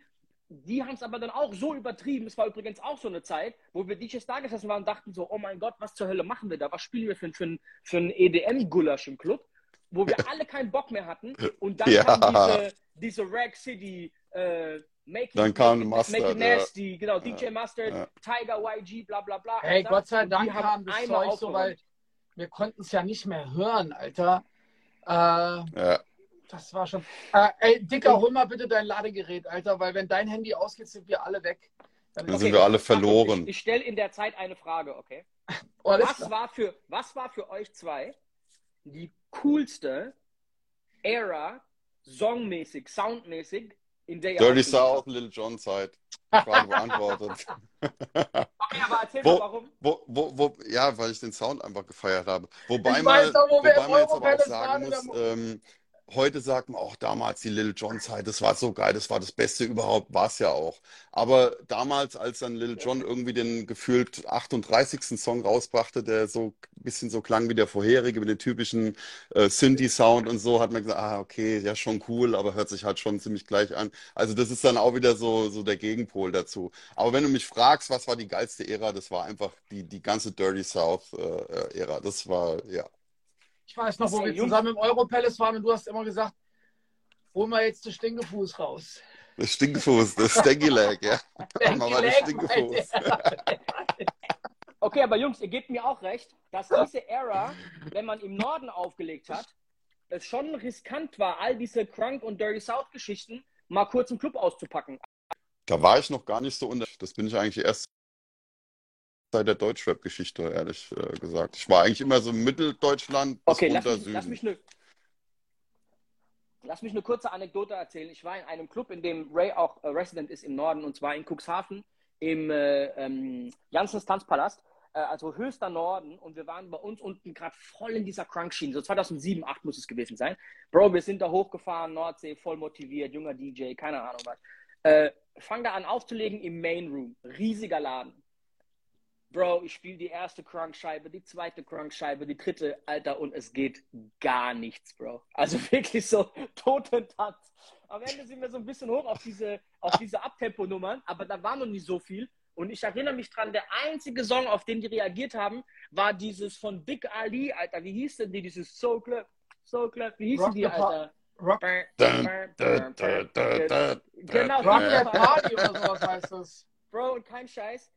Die haben es aber dann auch so übertrieben. Es war übrigens auch so eine Zeit, wo wir DJs da gesessen waren und dachten so, oh mein Gott, was zur Hölle machen wir da? Was spielen wir für, für, für einen EDM-Gulasch im Club? Wo wir alle keinen Bock mehr hatten. Und dann Ja. kam diese, diese Rag City, äh, Make It, Dann kam Make It, Mustard, Make It ja. Nasty, genau, DJ Mustard, Ja. Tiger YG, bla bla bla. Ey, Alter. Gott sei Dank haben kam das einmal Zeug so, weil wir konnten es ja nicht mehr hören, Alter. Äh, Ja. das war schon. Äh, ey, Dicker, hol mal bitte dein Ladegerät, Alter, weil wenn dein Handy ausgeht, sind wir alle weg. Dann Dann sind wir alle verloren. Ich, ich stelle in der Zeit eine Frage, okay? Was war, für, was war für euch zwei die coolste Era, songmäßig, soundmäßig, in ihr Dirty habt? South, Little John Zeit. Frage beantwortet. Okay, aber erzähl Wo- mal, warum. Wo, wo, wo, ja, weil ich den Sound einfach gefeiert habe. Wobei man, wobei man jetzt aber auch sagen muss, ähm, heute sagt man auch damals die Little John Zeit, das war so geil, das war das Beste überhaupt, war es ja auch. Aber damals, als dann Little John irgendwie den gefühlt 38. Song rausbrachte, der so ein bisschen so klang wie der vorherige, mit dem typischen äh, Synthi-Sound und so, hat man gesagt, ah, okay, ja, schon cool, aber hört sich halt schon ziemlich gleich an. Also das ist dann auch wieder so, so der Gegenpol dazu. Aber wenn du mich fragst, was war die geilste Ära, das war einfach die, die ganze Dirty South-Ära. das war, ja. Ich weiß noch, wo wir zusammen im Europalace waren und du hast immer gesagt, hol mal jetzt den Stinkefuß raus. Das Stinkfuß, das Stanky Leg, ja. Mach mal den Stanky Leg, Stinkefuß. Okay, aber Jungs, ihr gebt mir auch recht, dass diese Era, wenn man im Norden aufgelegt hat, es schon riskant war, all diese Crunk und Dirty South Geschichten mal kurz im Club auszupacken. Da war ich noch gar nicht so unter. Das bin ich eigentlich erst seit der Deutschrap-Geschichte, ehrlich äh, gesagt. Ich war eigentlich immer so Mitteldeutschland bis Okay, lass mich, lass Süden. mich eine Lass mich eine kurze Anekdote erzählen. Ich war in einem Club, in dem Ray auch äh, Resident ist im Norden, und zwar in Cuxhaven im äh, ähm, Janssens Tanzpalast, äh, also höchster Norden. Und wir waren bei uns unten gerade voll in dieser Crunk-Schiene. So 2007, 2008 muss es gewesen sein. Bro, wir sind da hochgefahren, Nordsee, voll motiviert, junger DJ, keine Ahnung was. Äh, fang da an aufzulegen im Main Room. Riesiger Laden. Bro, ich spiele die erste Crunk-Scheibe, die zweite Crunk-Scheibe, die dritte, Alter, und es geht gar nichts, Bro. Also wirklich so Totentanz. Am Ende sind wir so ein bisschen hoch auf diese, auf diese Abtempo-Nummern, aber da war noch nicht so viel. Und ich erinnere mich dran, der einzige Song, auf den die reagiert haben, war dieses von Big Ali, Alter. Wie hieß denn die? Dieses So Club, So Club, wie hießen die, Alter? Rock. Genau, Rock the Party oder sowas heißt das. Bro, und kein Scheiß.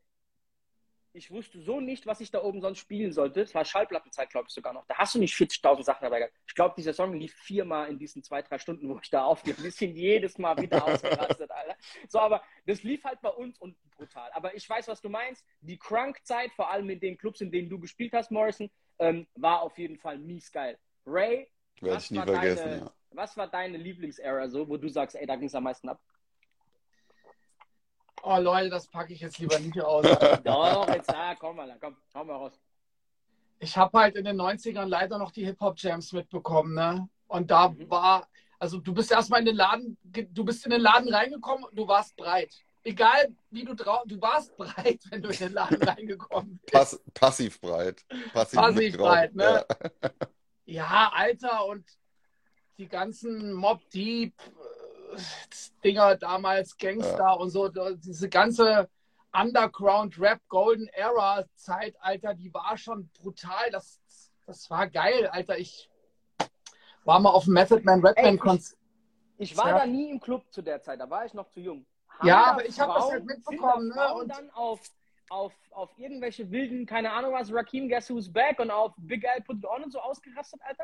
Ich wusste so nicht, was ich da oben sonst spielen sollte. Es war Schallplattenzeit, glaube ich, sogar noch. Da hast du nicht 40.000 Sachen dabei gehabt. Ich glaube, dieser Song lief viermal in diesen zwei, drei Stunden, wo ich da aufgehe. Wir sind jedes Mal wieder ausgerastet, Alter. So, aber das lief halt bei uns und brutal. Aber ich weiß, was du meinst. Die Crunk-Zeit, vor allem in den Clubs, in denen du gespielt hast, Morrison, ähm, war auf jeden Fall mies geil. Ray, Werde was ich nie war, vergessen, deine, ja. was war deine Lieblingsära so, wo du sagst, ey, da ging es am meisten ab? Oh Leute, das packe ich jetzt lieber nicht aus. Doch, jetzt, ah, komm mal, komm, hau mal raus. Ich habe halt in den 90ern leider noch die Hip-Hop-Jams mitbekommen, ne? Und da Mhm. war, also du bist erstmal in den Laden, du bist in den Laden reingekommen und du warst breit. Egal wie du drauf, du warst breit, wenn du in den Laden reingekommen bist. Pass, passiv breit. Passiv, Passiv breit, ne? Ja. Ja, Alter, und die ganzen Mob Deep Dinger damals, Gangster und so, diese ganze Underground Rap Golden Era Zeit, Alter, die war schon brutal. Das, das war geil, Alter. Ich war mal auf dem Method Man Redman Ey, ich- Konzert. Ich war Ja. da nie im Club zu der Zeit, da war ich noch zu jung. Haben Ja, aber ich hab das halt mitbekommen, ne, und- dann auf, auf, auf irgendwelche wilden, keine Ahnung was, Rakim Guess Who's Back und auf Big Al Put It On und so ausgerastet, Alter?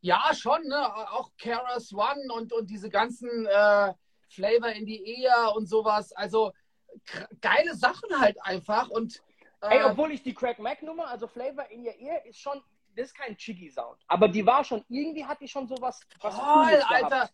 Ja, schon, ne? Auch Keras One und, und diese ganzen äh, Flavor in die Ehe und sowas. Also geile Sachen halt einfach. Und äh, Ey, obwohl ich die Crack Mac Nummer, also Flavor in Your Ear, ist schon, das ist kein Chiggy Sound. Aber die war schon, irgendwie hat die schon sowas, was gehabt. Alter.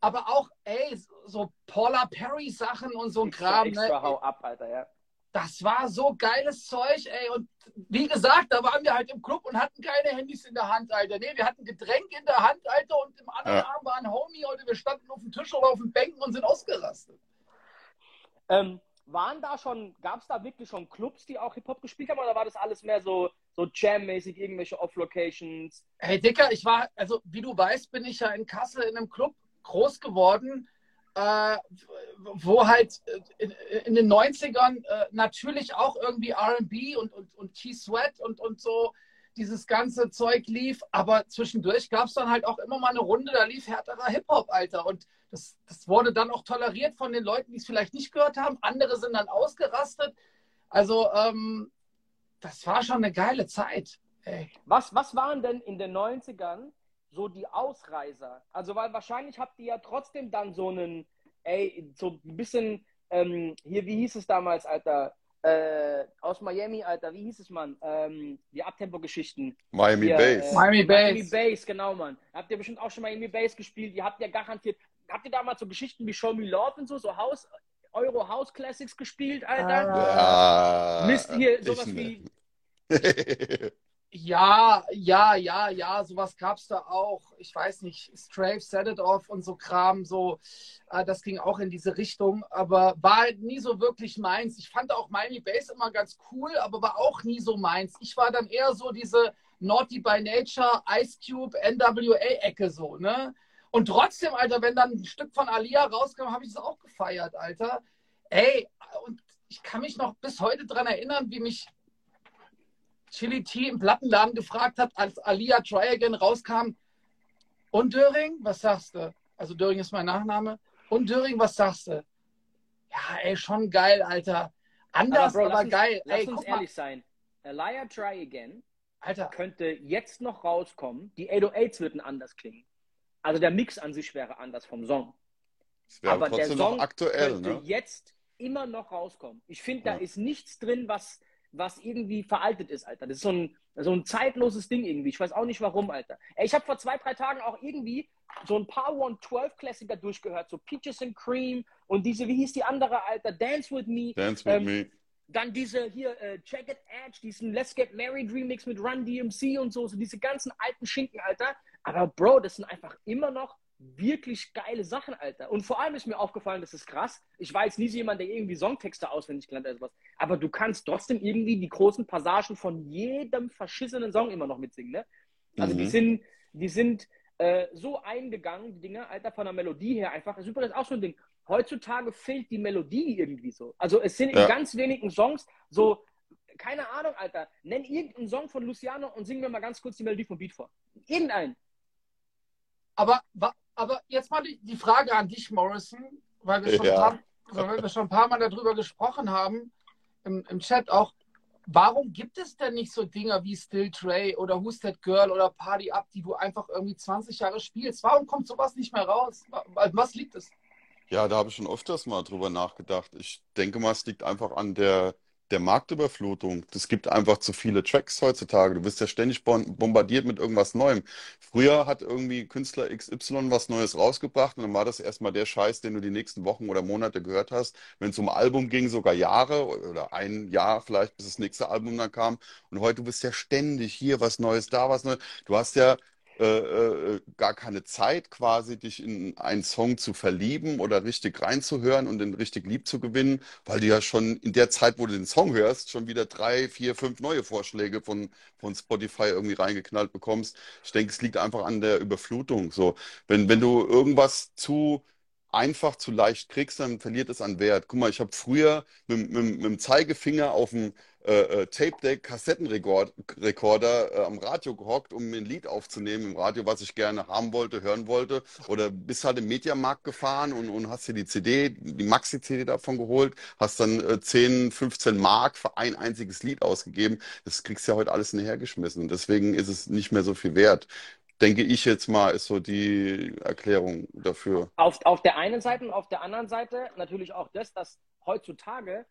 Aber auch, ey, so Paula Perry Sachen und so ein Extra, Kram, extra hau ne? ab, Alter, ja. Das war so geiles Zeug, ey. Und wie gesagt, da waren wir halt im Club und hatten keine Handys in der Hand, Alter. Nee, wir hatten Getränk in der Hand, Alter, und im anderen Ja. Arm war ein Homie, Alter. Wir standen auf dem Tisch oder auf den Bänken und sind ausgerastet. Ähm, waren da schon, gab es da wirklich schon Clubs, die auch Hip-Hop gespielt haben, oder war das alles mehr so, so Jam-mäßig, irgendwelche Off-Locations? Hey Dicker, ich war, also wie du weißt, bin ich ja in Kassel in einem Club groß geworden, äh, wo halt äh, in, in den 90ern äh, natürlich auch irgendwie RB und, und, und T-Sweat und, und so dieses ganze Zeug lief, aber zwischendurch gab es dann halt auch immer mal eine Runde, da lief härterer Hip-Hop, Alter. Und das, das wurde dann auch toleriert von den Leuten, die es vielleicht nicht gehört haben. Andere sind dann ausgerastet. Also, ähm, das war schon eine geile Zeit. Ey. Was, was waren denn in den 90ern so die Ausreißer? Also, weil wahrscheinlich habt ihr ja trotzdem dann so einen, ey, so ein bisschen, ähm, hier, wie hieß es damals, Alter? Äh, aus Miami, Alter, wie hieß es, Mann? Ähm, die Abtempo-Geschichten. Miami Hier, Bass. äh, Miami Miami Bass. Bass, genau, Mann. Habt ihr bestimmt auch schon Miami Bass gespielt? Ihr habt ja garantiert, habt ihr damals so Geschichten wie Show Me Love und so, so House, Euro House Classics gespielt, Alter? ja. Mist hier, sowas ne. wie, Ja, ja, ja, ja, sowas gab's da auch. Ich weiß nicht, Strafe, Set It Off und so Kram, so, äh, das ging auch in diese Richtung, aber war halt nie so wirklich meins. Ich fand auch Miami Bass immer ganz cool, aber war auch nie so meins. Ich war dann eher so diese Naughty by Nature, Ice Cube, NWA-Ecke so, ne? Und trotzdem, Alter, wenn dann ein Stück von Alia rauskam, habe ich es auch gefeiert, Alter. Ey, und ich kann mich noch bis heute dran erinnern, wie mich Chili T im Plattenladen gefragt hat, als Alia Try Again rauskam. Und Döring, was sagst du? Also Döring ist mein Nachname. Und Döring, was sagst du? Ja, ey, schon geil, Alter. Anders, aber, Bro, lass uns, geil. Lass ey, uns guck mal, ehrlich sein. A Liar Try Again Alter. könnte jetzt noch rauskommen. Die 808s würden anders klingen. Also der Mix an sich wäre anders vom Song. Aber der Song noch aktuell, könnte ne? jetzt immer noch rauskommen. Ich finde, da Ja. ist nichts drin, was, was irgendwie veraltet ist, Alter. Das ist so ein, so ein zeitloses Ding irgendwie. Ich weiß auch nicht warum, Alter. Ey, ich habe vor zwei, drei Tagen auch irgendwie so ein paar 112-Klassiker durchgehört, so Peaches and Cream und diese, wie hieß die andere, Alter? Dance with Me. Dance with Ähm, me. Dann diese hier, äh, Jagged Edge, diesen Let's Get Married Remix mit Run DMC und so, so diese ganzen alten Schinken, Alter. Aber Bro, das sind einfach immer noch wirklich geile Sachen, Alter. Und vor allem ist mir aufgefallen, das ist krass. Ich war jetzt nie so jemand, der irgendwie Songtexte auswendig gelernt hat oder sowas. Aber du kannst trotzdem irgendwie die großen Passagen von jedem verschissenen Song immer noch mitsingen, ne? Also die Mhm. sind, die sind äh, so eingegangen, die Dinge, Alter, von der Melodie her einfach. Das ist übrigens auch so ein Ding. Heutzutage fehlt die Melodie irgendwie so. Also es sind Ja. in ganz wenigen Songs so, keine Ahnung, Alter, nenn irgendeinen Song von Luciano und sing mir mal ganz kurz die Melodie vom Beat vor. Irgendeinen. Aber, wa- aber jetzt mal die, die Frage an dich, Morrison, weil wir schon, Ja. ein, paar, weil wir schon ein paar Mal darüber gesprochen haben, im, im Chat auch. warum gibt es denn nicht so Dinger wie Still Trey oder Who's That Girl oder Party Up, die du einfach irgendwie 20 Jahre spielst? Warum kommt sowas nicht mehr raus? Was liegt es? Ja, da habe ich schon öfters mal drüber nachgedacht. Ich denke mal, es liegt einfach an der, der Marktüberflutung. Es gibt einfach zu viele Tracks heutzutage. Du wirst ja ständig bombardiert mit irgendwas Neuem. Früher hat irgendwie Künstler XY was Neues rausgebracht und dann war das erstmal der Scheiß, den du die nächsten Wochen oder Monate gehört hast. Wenn es um Album ging, sogar Jahre oder ein Jahr vielleicht, bis das nächste Album dann kam. Und heute bist du ja ständig hier was Neues, da was Neues. Du hast ja äh, äh, gar keine Zeit, quasi dich in einen Song zu verlieben oder richtig reinzuhören und den richtig lieb zu gewinnen, weil du ja schon in der Zeit, wo du den Song hörst, schon wieder drei, vier, fünf neue Vorschläge von, von Spotify irgendwie reingeknallt bekommst. Ich denke, es liegt einfach an der Überflutung. So, wenn, wenn du irgendwas zu einfach zu leicht kriegst, dann verliert es an Wert. Guck mal, ich habe früher mit, mit, mit dem Zeigefinger auf dem äh, äh, Tape Deck Kassettenrekorder äh, am Radio gehockt, um ein Lied aufzunehmen im Radio, was ich gerne haben wollte, hören wollte. Oder bist halt im Mediamarkt gefahren und, und hast dir die CD, die Maxi-CD davon geholt, hast dann äh, 10, 15 Mark für ein einziges Lied ausgegeben. Das kriegst du ja heute alles hinterhergeschmissen. Deswegen ist es nicht mehr so viel wert denke ich jetzt mal, ist so die Erklärung dafür. Auf, auf der einen Seite und auf der anderen Seite natürlich auch das, dass heutzutage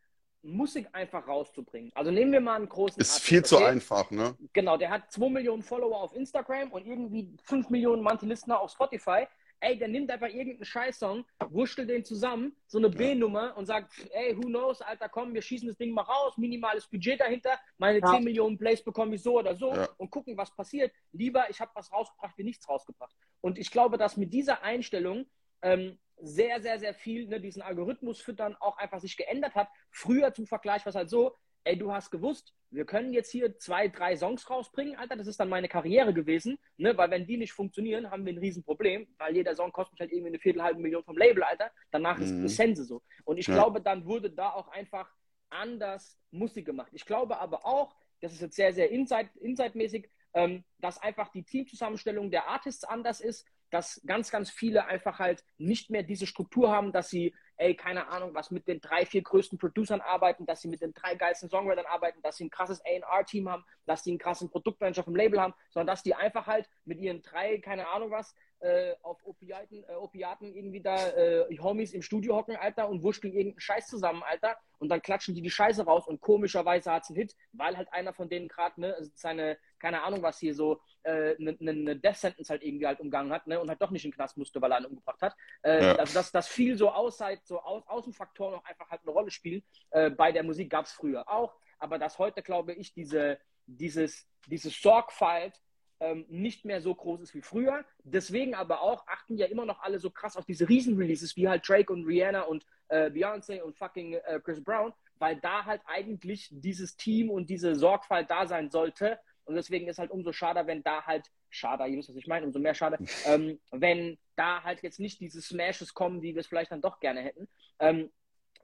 Musik einfach rauszubringen. Also nehmen wir mal einen großen. Ist Artist, viel okay? zu einfach, ne? Genau, der hat 2 Millionen Follower auf Instagram und irgendwie 5 Millionen Monthly-Listener auf Spotify. Ey, der nimmt einfach irgendeinen Scheißsong, wurschtelt den zusammen, so eine B-Nummer und sagt, ey, who knows, Alter, komm, wir schießen das Ding mal raus, minimales Budget dahinter, meine ja. 10 Millionen Plays bekomme ich so oder so ja. und gucken, was passiert. Lieber, ich habe was rausgebracht, wie nichts rausgebracht. Und ich glaube, dass mit dieser Einstellung ähm, sehr, sehr, sehr viel ne, diesen Algorithmus füttern auch einfach sich geändert hat. Früher zum Vergleich war es halt so, ey, du hast gewusst, wir können jetzt hier zwei, drei Songs rausbringen, Alter, das ist dann meine Karriere gewesen, ne, weil wenn die nicht funktionieren, haben wir ein Riesenproblem, weil jeder Song kostet mich halt irgendwie eine Viertelhalbe Million vom Label, Alter, danach mhm. ist Sense so. Und ich ja. glaube, dann wurde da auch einfach anders Musik gemacht. Ich glaube aber auch, das ist jetzt sehr, sehr inside-mäßig, ähm, dass einfach die Teamzusammenstellung der Artists anders ist, dass ganz, ganz viele einfach halt nicht mehr diese Struktur haben, dass sie, ey, keine Ahnung, was mit den drei, vier größten Producern arbeiten, dass sie mit den drei geilsten Songwritern arbeiten, dass sie ein krasses A&R-Team haben, dass sie einen krassen Produktmanager vom Label haben, sondern dass die einfach halt mit ihren drei, keine Ahnung was, äh, auf Opiaten, äh, Opiaten irgendwie da äh, Homies im Studio hocken, Alter, und wurschteln irgendeinen Scheiß zusammen, Alter, und dann klatschen die die Scheiße raus und komischerweise hat es einen Hit, weil halt einer von denen gerade ne, seine, keine Ahnung was hier so, eine äh, ne, ne Death Sentence halt irgendwie halt umgangen hat ne, und halt doch nicht in den Knast musste, weil er einen umgebracht hat. Äh, ja. Also dass, dass viel so Außerhalb, so Au Außenfaktoren auch einfach halt eine Rolle spielen. Äh, bei der Musik gab es früher auch, aber dass heute, glaube ich, diese, dieses, dieses Sorgfalt ähm, nicht mehr so groß ist wie früher. Deswegen aber auch achten ja immer noch alle so krass auf diese Riesen-Releases wie halt Drake und Rihanna und äh, Beyoncé und fucking äh, Chris Brown, weil da halt eigentlich dieses Team und diese Sorgfalt da sein sollte. Und deswegen ist halt umso schade, wenn da halt, schade, ihr wisst, was ich meine, umso mehr schade, ähm, wenn da halt jetzt nicht diese Smashes kommen, die wir es vielleicht dann doch gerne hätten. Ähm,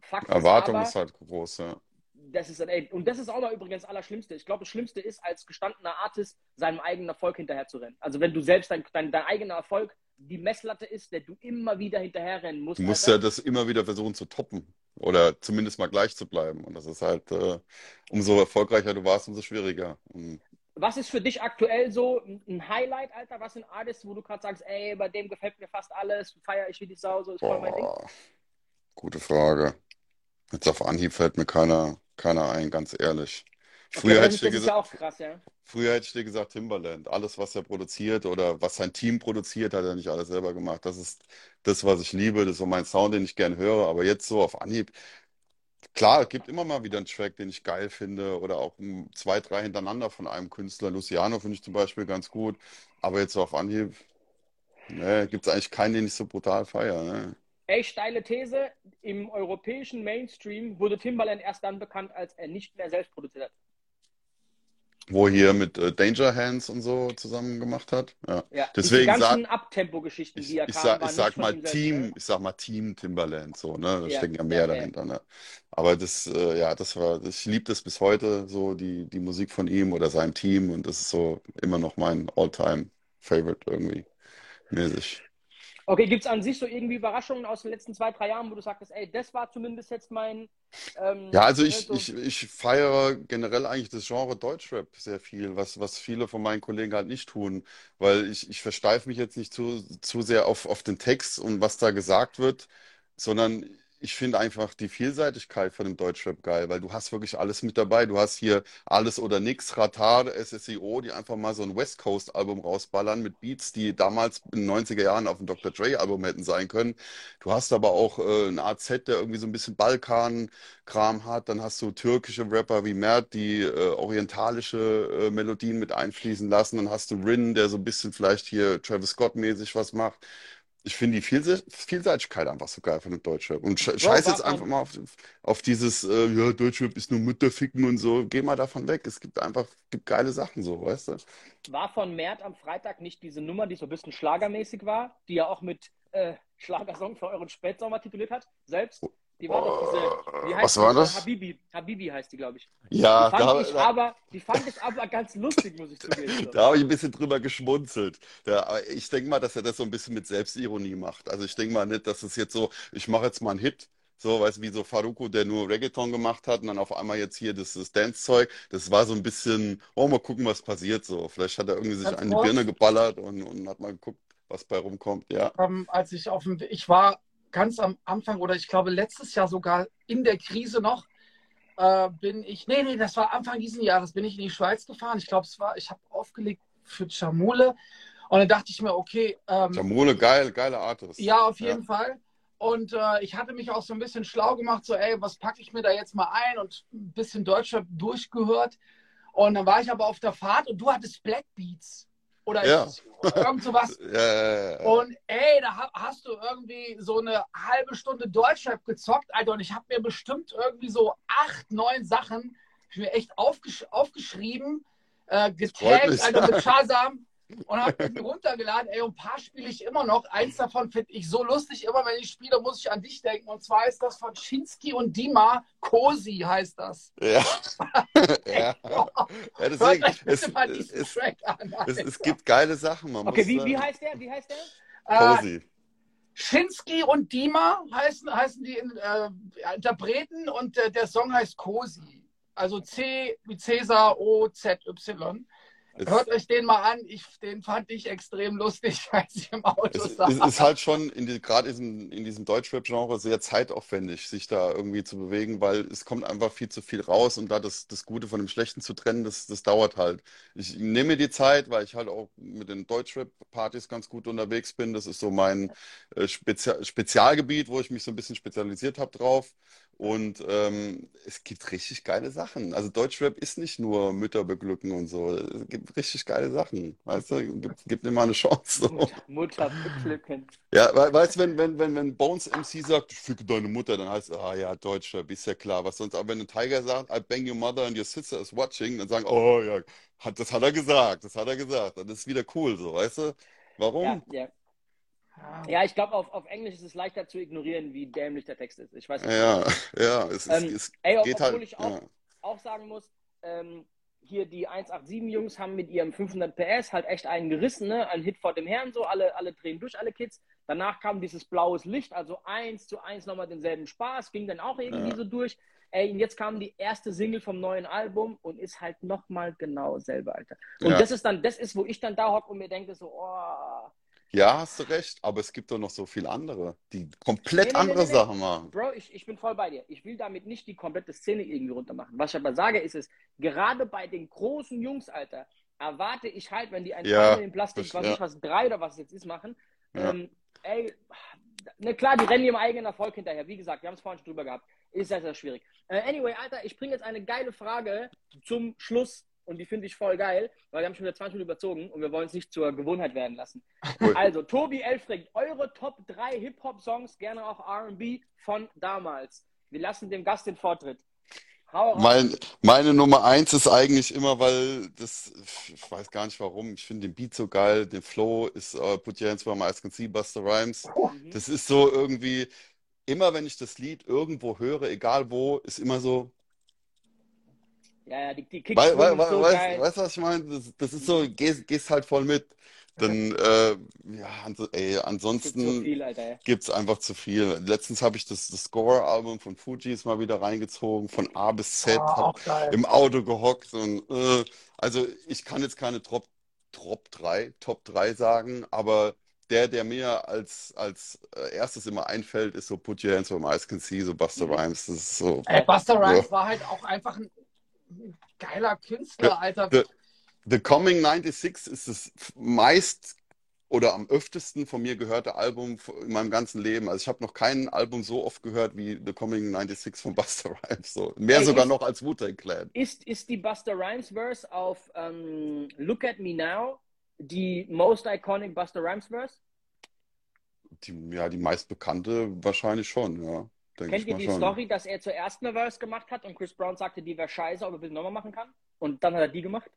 Fakt Erwartung ist, aber, ist halt groß, ja das ist, ey, und das ist auch noch übrigens das Allerschlimmste. Ich glaube, das Schlimmste ist, als gestandener Artist seinem eigenen Erfolg hinterherzurennen. Also wenn du selbst dein, dein, dein eigener Erfolg die Messlatte ist, der du immer wieder hinterherrennen musst. Du musst Alter. ja das immer wieder versuchen zu toppen oder zumindest mal gleich zu bleiben. Und das ist halt, äh, umso erfolgreicher du warst, umso schwieriger. Und was ist für dich aktuell so ein Highlight, Alter? Was sind Artists, wo du gerade sagst, ey, bei dem gefällt mir fast alles, feiere ich wie die Sau, so ist voll mein Ding? Gute Frage. Jetzt auf Anhieb fällt mir keiner, keiner ein, ganz ehrlich. Früher, okay, hätte ich dir gesagt, krass, ja? früher hätte ich dir gesagt, Timberland. Alles, was er produziert oder was sein Team produziert, hat er nicht alles selber gemacht. Das ist das, was ich liebe. Das ist so mein Sound, den ich gerne höre. Aber jetzt so auf Anhieb, klar, es gibt immer mal wieder einen Track, den ich geil finde. Oder auch zwei, drei hintereinander von einem Künstler. Luciano finde ich zum Beispiel ganz gut. Aber jetzt so auf Anhieb, ne, gibt es eigentlich keinen, den ich so brutal feiere. Ne? Echt steile These. Im europäischen Mainstream wurde Timbaland erst dann bekannt, als er nicht mehr selbst produziert hat. Wo hier mit äh, Danger Hands und so zusammen gemacht hat. Ja. ja Deswegen die ganzen Abtempo-Geschichten, die er ich, kam, sag, ich sag mal Team, selbst, ich sag mal Team Timbaland, so, ne? Da ja, stecken ja mehr ja, dahinter, ne? Aber das, äh, ja, das war, ich liebe das bis heute, so die, die Musik von ihm oder seinem Team und das ist so immer noch mein All-Time-Favorite irgendwie mäßig. Okay, gibt es an sich so irgendwie Überraschungen aus den letzten zwei, drei Jahren, wo du sagst, ey, das war zumindest jetzt mein. Ähm, Ja, also ne, ich, so, ich, ich feiere generell eigentlich das Genre Deutschrap sehr viel, was, was viele von meinen Kollegen halt nicht tun, weil ich, ich versteife mich jetzt nicht zu, zu sehr auf, auf den Text und was da gesagt wird, sondern ich finde einfach die Vielseitigkeit von dem Deutschrap geil, weil du hast wirklich alles mit dabei. Du hast hier Alles oder Nix, Ratar, SSIO, die einfach mal so ein West Coast Album rausballern mit Beats, die damals in den 90er Jahren auf dem Dr. Dre Album hätten sein können. Du hast aber auch äh, einen AZ, der irgendwie so ein bisschen Balkan-Kram hat. Dann hast du türkische Rapper wie Mert, die äh, orientalische äh, Melodien mit einfließen lassen. Dann hast du Rin, der so ein bisschen vielleicht hier Travis Scott-mäßig was macht. Ich finde die Vielse Vielseitigkeit einfach so geil von dem Deutschrap. Und scheiß jetzt einfach mal auf, auf dieses, äh, ja, Deutschrap ist nur Mütterficken und so. Geh mal davon weg. Es gibt einfach, gibt geile Sachen so, weißt du? war von Mert am Freitag nicht diese Nummer, die so ein bisschen schlagermäßig war, die er auch mit äh, Schlagersong für euren Spätsommer tituliert hat, selbst? Die war doch diese, wie Was heißt die? war das? Habibi. Habibi heißt die, glaube ich. Die Ja, fand da, ich da, aber, die fand ich aber ganz lustig, muss ich zugeben. So. da habe ich ein bisschen drüber geschmunzelt. Da, aber ich denke mal, dass er das so ein bisschen mit Selbstironie macht. Also ich denke mal nicht, dass es jetzt so, ich mache jetzt mal einen Hit. So, weißt du, wie so Farruko, der nur Reggaeton gemacht hat und dann auf einmal jetzt hier das, das Dance-Zeug. Das war so ein bisschen, oh, mal gucken, was passiert so. Vielleicht hat er irgendwie sich an die Birne geballert und, und hat mal geguckt, was bei rumkommt. Ja. ähm, als ich auf dem, ich war ganz am Anfang oder ich glaube letztes Jahr sogar in der Krise noch, äh, bin ich, nee, nee, das war Anfang dieses Jahres, bin ich in die Schweiz gefahren. Ich glaube, es war, ich habe aufgelegt für Chamule und dann dachte ich mir, okay, ähm, Jamule, geil, geile Artist. ja, auf Ja. jeden Fall. Und äh, ich hatte mich auch so ein bisschen schlau gemacht, so, ey, was packe ich mir da jetzt mal ein und ein bisschen Deutscher durchgehört. Und dann war ich aber auf der Fahrt und du hattest Black Beats oder Ja. irgend sowas. Ja, ja. Und ey, da ha- hast du irgendwie so eine halbe Stunde Deutschrap gezockt, Alter. Und ich habe mir bestimmt irgendwie so acht, neun Sachen ich mir echt aufgesch aufgeschrieben, äh, getaggt. Alter, mit Shazam und habe mir runtergeladen. Ey, ein paar spiele ich immer noch. Eins davon finde ich so lustig. Immer wenn ich spiele, muss ich an dich denken. Und zwar ist das von Schinsky und Dima. Cosi heißt das. Ja. Ja. Ja, deswegen, es, mal diesen es, Track an. es, es gibt geile Sachen, man Okay, muss wie, wie heißt der? Wie heißt der? Äh, Cozy. Schinsky und Dima heißen, heißen die äh, Interpreten und äh, der Song heißt Cosi. Also C wie Cäsar, O, Z, Y. Hört Es, euch den mal an. Ich, den fand ich extrem lustig, als ich im Auto es, es saß. ist halt schon in die, gerade in, in diesem Deutschrap-Genre sehr zeitaufwendig, sich da irgendwie zu bewegen, weil es kommt einfach viel zu viel raus und da das, das Gute von dem Schlechten zu trennen, das, das dauert halt. Ich nehme mir die Zeit, weil ich halt auch mit den Deutschrap-Partys ganz gut unterwegs bin. Das ist so mein äh, Spezia Spezialgebiet, wo ich mich so ein bisschen spezialisiert habe drauf. Und ähm, es gibt richtig geile Sachen. Also Deutschrap ist nicht nur Mütter beglücken und so. Es gibt richtig geile Sachen. Weißt du, gibt, gibt mal eine Chance. So. Mutter, beglücken. Ja, we- weißt du, wenn, wenn, wenn, wenn Bones MC sagt, ich ficke deine Mutter, dann heißt es, ah ja, Deutschrap, ist ja klar. Was sonst, aber wenn ein Tiger sagt, I bang your mother and your sister is watching, dann sagen, oh ja, hat, das hat er gesagt, das hat er gesagt. Dann ist wieder cool, so, weißt du? Warum? ja. Ja. Ja, ich glaube, auf, auf Englisch ist es leichter zu ignorieren, wie dämlich der Text ist. Ich weiß nicht. Ja, ja, es, es, Ähm, es ey, ob- geht obwohl halt, ich auch, ja. auch sagen muss, ähm, hier die 187-Jungs haben mit ihrem 500 PS halt echt einen gerissen, ne? Ein Hit vor dem Herrn, so alle, alle drehen durch, alle Kids. Danach kam dieses blaues Licht, also eins zu eins nochmal denselben Spaß, ging dann auch irgendwie Ja. so durch. Ey, und jetzt kam die erste Single vom neuen Album und ist halt nochmal genau selber, Alter. Und Ja. das ist dann, das ist, wo ich dann da hocke und mir denke so, oh, Ja, hast du recht, aber es gibt doch noch so viele andere, die komplett Nee, nee, andere nee. Sachen machen. Bro, ich, ich bin voll bei dir. Ich will damit nicht die komplette Szene irgendwie runtermachen. Was ich aber sage, ist es, gerade bei den großen Jungs, Alter, erwarte ich halt, wenn die ein Ja, in Plastik, das- was ja. ich was, drei oder was es jetzt ist, machen, Ja. ähm, ey, ne, klar, die rennen ihrem eigenen Erfolg hinterher. Wie gesagt, wir haben es vorhin schon drüber gehabt. Ist sehr, sehr schwierig. Äh, anyway, Alter, ich bringe jetzt eine geile Frage zum Schluss und die finde ich voll geil, weil wir haben schon wieder 20 Minuten überzogen und wir wollen es nicht zur Gewohnheit werden lassen. Cool. Also, Tobi Elfring, eure Top 3 Hip-Hop-Songs, gerne auch RB von damals. Wir lassen dem Gast den Vortritt. Mein, meine Nummer eins ist eigentlich immer, weil das, ich weiß gar nicht warum, ich finde den Beat so geil, den Flow ist uh, Put Your Hands Where My Eyes Can See, Busta Rhymes. Mhm. Das ist so irgendwie, immer wenn ich das Lied irgendwo höre, egal wo, ist immer so, Ja, ja, die, die Kicks Weil, weil, weil, so weißt, geil. weißt du, was ich meine? Das, das ist so, gehst, gehst halt voll mit. Dann, äh, ja, ans- ey, Es gibt so ansonsten viel, Alter. gibt's einfach zu viel. Letztens habe ich das, das Score-Album von Fugees mal wieder reingezogen, von A bis Z, Ah, geil. im Auto gehockt und, äh, also ich kann jetzt keine Top, Top 3, Top 3 sagen, aber der, der mir als, als äh, erstes immer einfällt, ist so Put Your Hands Where My Eyes Can See, so Busta Mhm. Rhymes. Das ist so, Ey, Busta Ja. Rhymes war halt auch einfach ein geiler Künstler, Alter. The, The Coming 96 ist das meist oder am öftesten von mir gehörte Album in meinem ganzen Leben. Also ich habe noch kein Album so oft gehört wie The Coming 96 von Busta Rhymes. So. Mehr Ey, sogar ist- noch als Wu-Tang Clan. Ist, ist die Busta Rhymes Verse auf ähm, Look at Me Now die most iconic Busta Rhymes Verse? Die, ja, die meist bekannte wahrscheinlich schon, ja. Kennt ihr die schon. Story, dass er zuerst eine Verse gemacht hat und Chris Brown sagte, die wäre scheiße, ob er bitte nochmal machen kann? Und dann hat er die gemacht?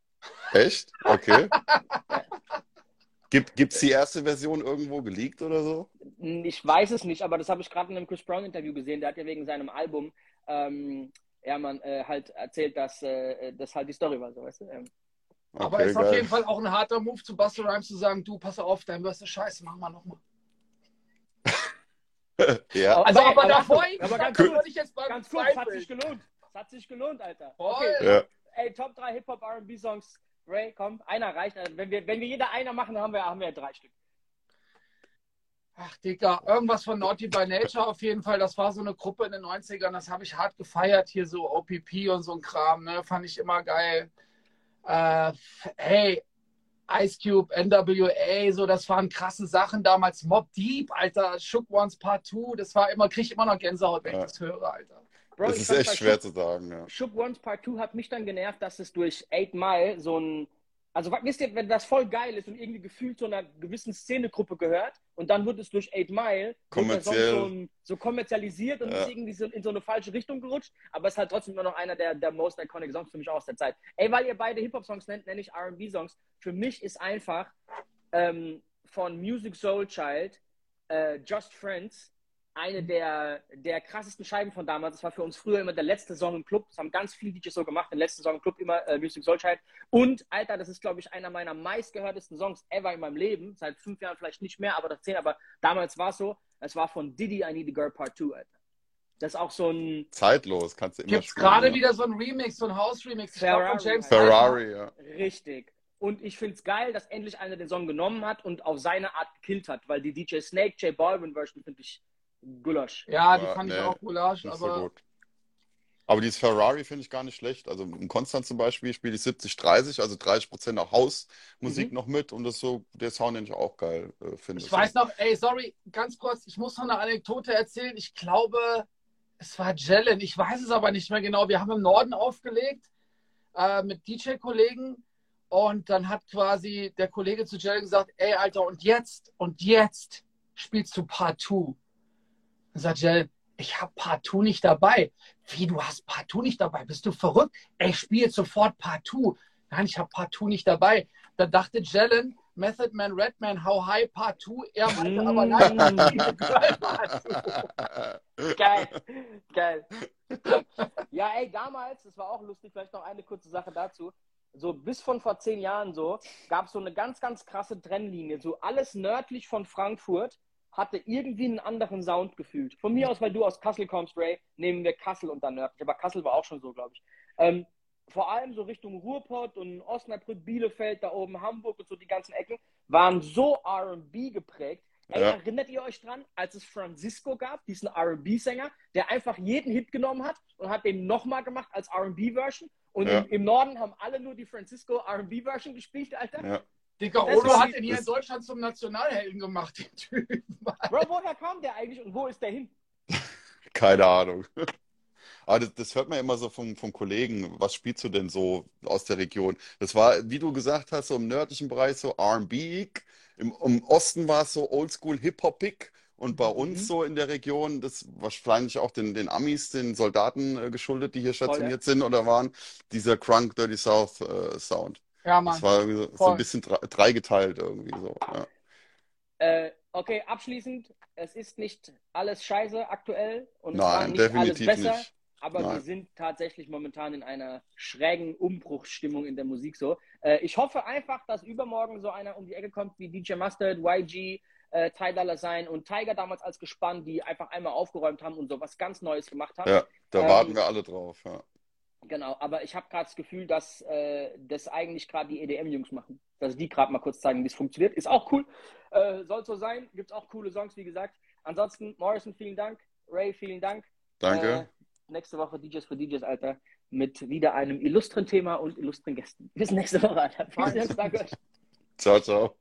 Echt? Okay. Gibt es die erste Version irgendwo geleakt oder so? Ich weiß es nicht, aber das habe ich gerade in einem Chris Brown Interview gesehen. Der hat ja wegen seinem Album ähm, ja, man, äh, halt erzählt, dass äh, das halt die Story war, so weißt du? Ähm, Aber Okay, ist auf geil. jeden Fall auch ein harter Move zu Busta Rhymes zu sagen, du, pass auf, dein Verse ist scheiße, mach mal nochmal. Ja. Also, aber, aber davor, Achtung, aber da ganz kurz, ich jetzt mal ganz kurz, hat sich gelohnt. Es hat sich gelohnt, Alter. Okay, Ja. ey, Top 3 Hip-Hop R&B Songs. Ray, komm, einer reicht. Also, wenn, wir, wenn wir jeder einer machen, haben wir, haben wir drei Stück. Ach, Digga, irgendwas von Naughty by Nature auf jeden Fall. Das war so eine Gruppe in den 90ern, das habe ich hart gefeiert. Hier so OPP und so ein Kram, ne? Fand ich immer geil. Äh, hey, Ice Cube, NWA, so, das waren krasse Sachen damals. Mob Deep, Alter, Shook Ones Part 2, das war immer, krieg ich immer noch Gänsehaut, wenn Ja. ich das höre, Alter. Bro, Das ist echt bei schwer Shook- zu sagen, ja. Shook Ones Part 2 hat mich dann genervt, dass es durch 8 Mile so ein. Also, wisst ihr, wenn das voll geil ist und irgendwie gefühlt zu einer gewissen Szenegruppe gehört und dann wird es durch 8 Mile Kommerziell. so kommerzialisiert und Ja. ist irgendwie so in so eine falsche Richtung gerutscht, aber es ist halt trotzdem immer noch einer der, der most iconic Songs für mich aus der Zeit. Ey, weil ihr beide Hip-Hop-Songs nennt, nenne ich RB-Songs. Für mich ist einfach ähm, von Music Soul Child äh, Just Friends eine der, der krassesten Scheiben von damals. Das war für uns früher immer der letzte Song im Club. Das haben ganz viele DJs so gemacht. Den letzten Song im Club immer äh, Music Soul Child. Und, Alter, das ist, glaube ich, einer meiner meistgehörtesten Songs ever in meinem Leben. Seit fünf Jahren vielleicht nicht mehr, aber das zehn. Aber damals war es so. Es war von Diddy, I Need a Girl Part 2, Alter. Das ist auch so ein Zeitlos, kannst du immer Gibt's gerade ja. wieder so ein Remix, so ein House-Remix. Glaub, Ferrari James. Ferrari, ja. Richtig. Und ich finde es geil, dass endlich einer den Song genommen hat und auf seine Art gekillt hat, weil die DJ Snake, J Balvin Version finde ich Gulasch. Ja, die Ja, fand ich nee, auch Gulasch, Nicht so aber gut. Aber dieses Ferrari finde ich gar nicht schlecht. Also in Konstanz zum Beispiel spiele ich 70-30, also 30% auch Hausmusik Mhm. noch mit und das ist so der Sound, den ich auch geil äh, finde. Ich weiß noch, ey, sorry, ganz kurz, ich muss noch eine Anekdote erzählen. Ich glaube, es war Jellen, ich weiß es aber nicht mehr genau. Wir haben im Norden aufgelegt äh, mit DJ-Kollegen und dann hat quasi der Kollege zu Jellen gesagt, ey, Alter, und jetzt, und jetzt spielst du Part 2. Dann sagt Jellen, ich habe Part 2 nicht dabei. Wie, du hast Part 2 nicht dabei? Bist du verrückt? Ey, spiel jetzt sofort Part 2. Nein, ich habe Part 2 nicht dabei. Da dachte Jellen, Method Man, Redman, How High Part 2. Er meinte aber nein, Mm. Part 2. Geil. Geil. Ja, ey, damals, das war auch lustig, vielleicht noch eine kurze Sache dazu. So bis von vor zehn Jahren so, gab es so eine ganz, ganz krasse Trennlinie. So alles nördlich von Frankfurt hatte irgendwie einen anderen Sound gefühlt. Von mir aus, weil du aus Kassel kommst, Ray, nehmen wir Kassel und dann nördlich. Aber Kassel war auch schon so, glaube ich. Ähm, vor allem so Richtung Ruhrpott und Osnabrück, Bielefeld, da oben Hamburg und so die ganzen Ecken, waren so R&B geprägt. Ey, Ja. erinnert ihr euch dran, als es Francisco gab, diesen R&B-Sänger, der einfach jeden Hit genommen hat und hat den nochmal gemacht als R&B-Version? Und Ja. im, im Norden haben alle nur die Francisco R&B-Version gespielt, Alter. Ja. Odo ist- hat ihn hier in Deutschland zum Nationalhelden gemacht, den Typen. Bro, woher kam der eigentlich und wo ist der hin? Keine Ahnung. Aber das, das hört man ja immer so vom, vom Kollegen. Was spielst du denn so aus der Region? Das war, wie du gesagt hast, so im nördlichen Bereich so R&B. Im, Im Osten war es so oldschool Hip-Hopig. Und bei uns Mhm. so in der Region, das wahrscheinlich auch den, den Amis, den Soldaten äh, geschuldet, die hier Voll, stationiert sind oder waren, dieser Crunk Dirty South äh, Sound. Ja, Das Mann. war irgendwie so, so ein bisschen dre- dreigeteilt irgendwie so. Ja. Äh, okay, abschließend, es ist nicht alles scheiße aktuell und es war Nein, nicht alles definitiv besser. nicht. aber wir Nein. sind tatsächlich momentan in einer schrägen Umbruchsstimmung in der Musik so. Äh, ich hoffe einfach, dass übermorgen so einer um die Ecke kommt wie DJ Mustard, YG, äh, Ty Dolla Sign und Tiger damals als Gespann, die einfach einmal aufgeräumt haben und so was ganz Neues gemacht haben. Ja, da Ähm, warten wir alle drauf. Ja. Genau, aber ich habe gerade das Gefühl, dass äh, das eigentlich gerade die EDM-Jungs machen. Dass die gerade mal kurz zeigen, wie es funktioniert. Ist auch cool. Äh, soll so sein. Gibt es auch coole Songs, wie gesagt. Ansonsten, Morrison, vielen Dank. Ray, vielen Dank. Danke. Äh, nächste Woche DJs für DJs, Alter. Mit wieder einem illustren Thema und illustren Gästen. Bis nächste Woche, Alter. Vielen Dank, danke euch. Ciao, ciao.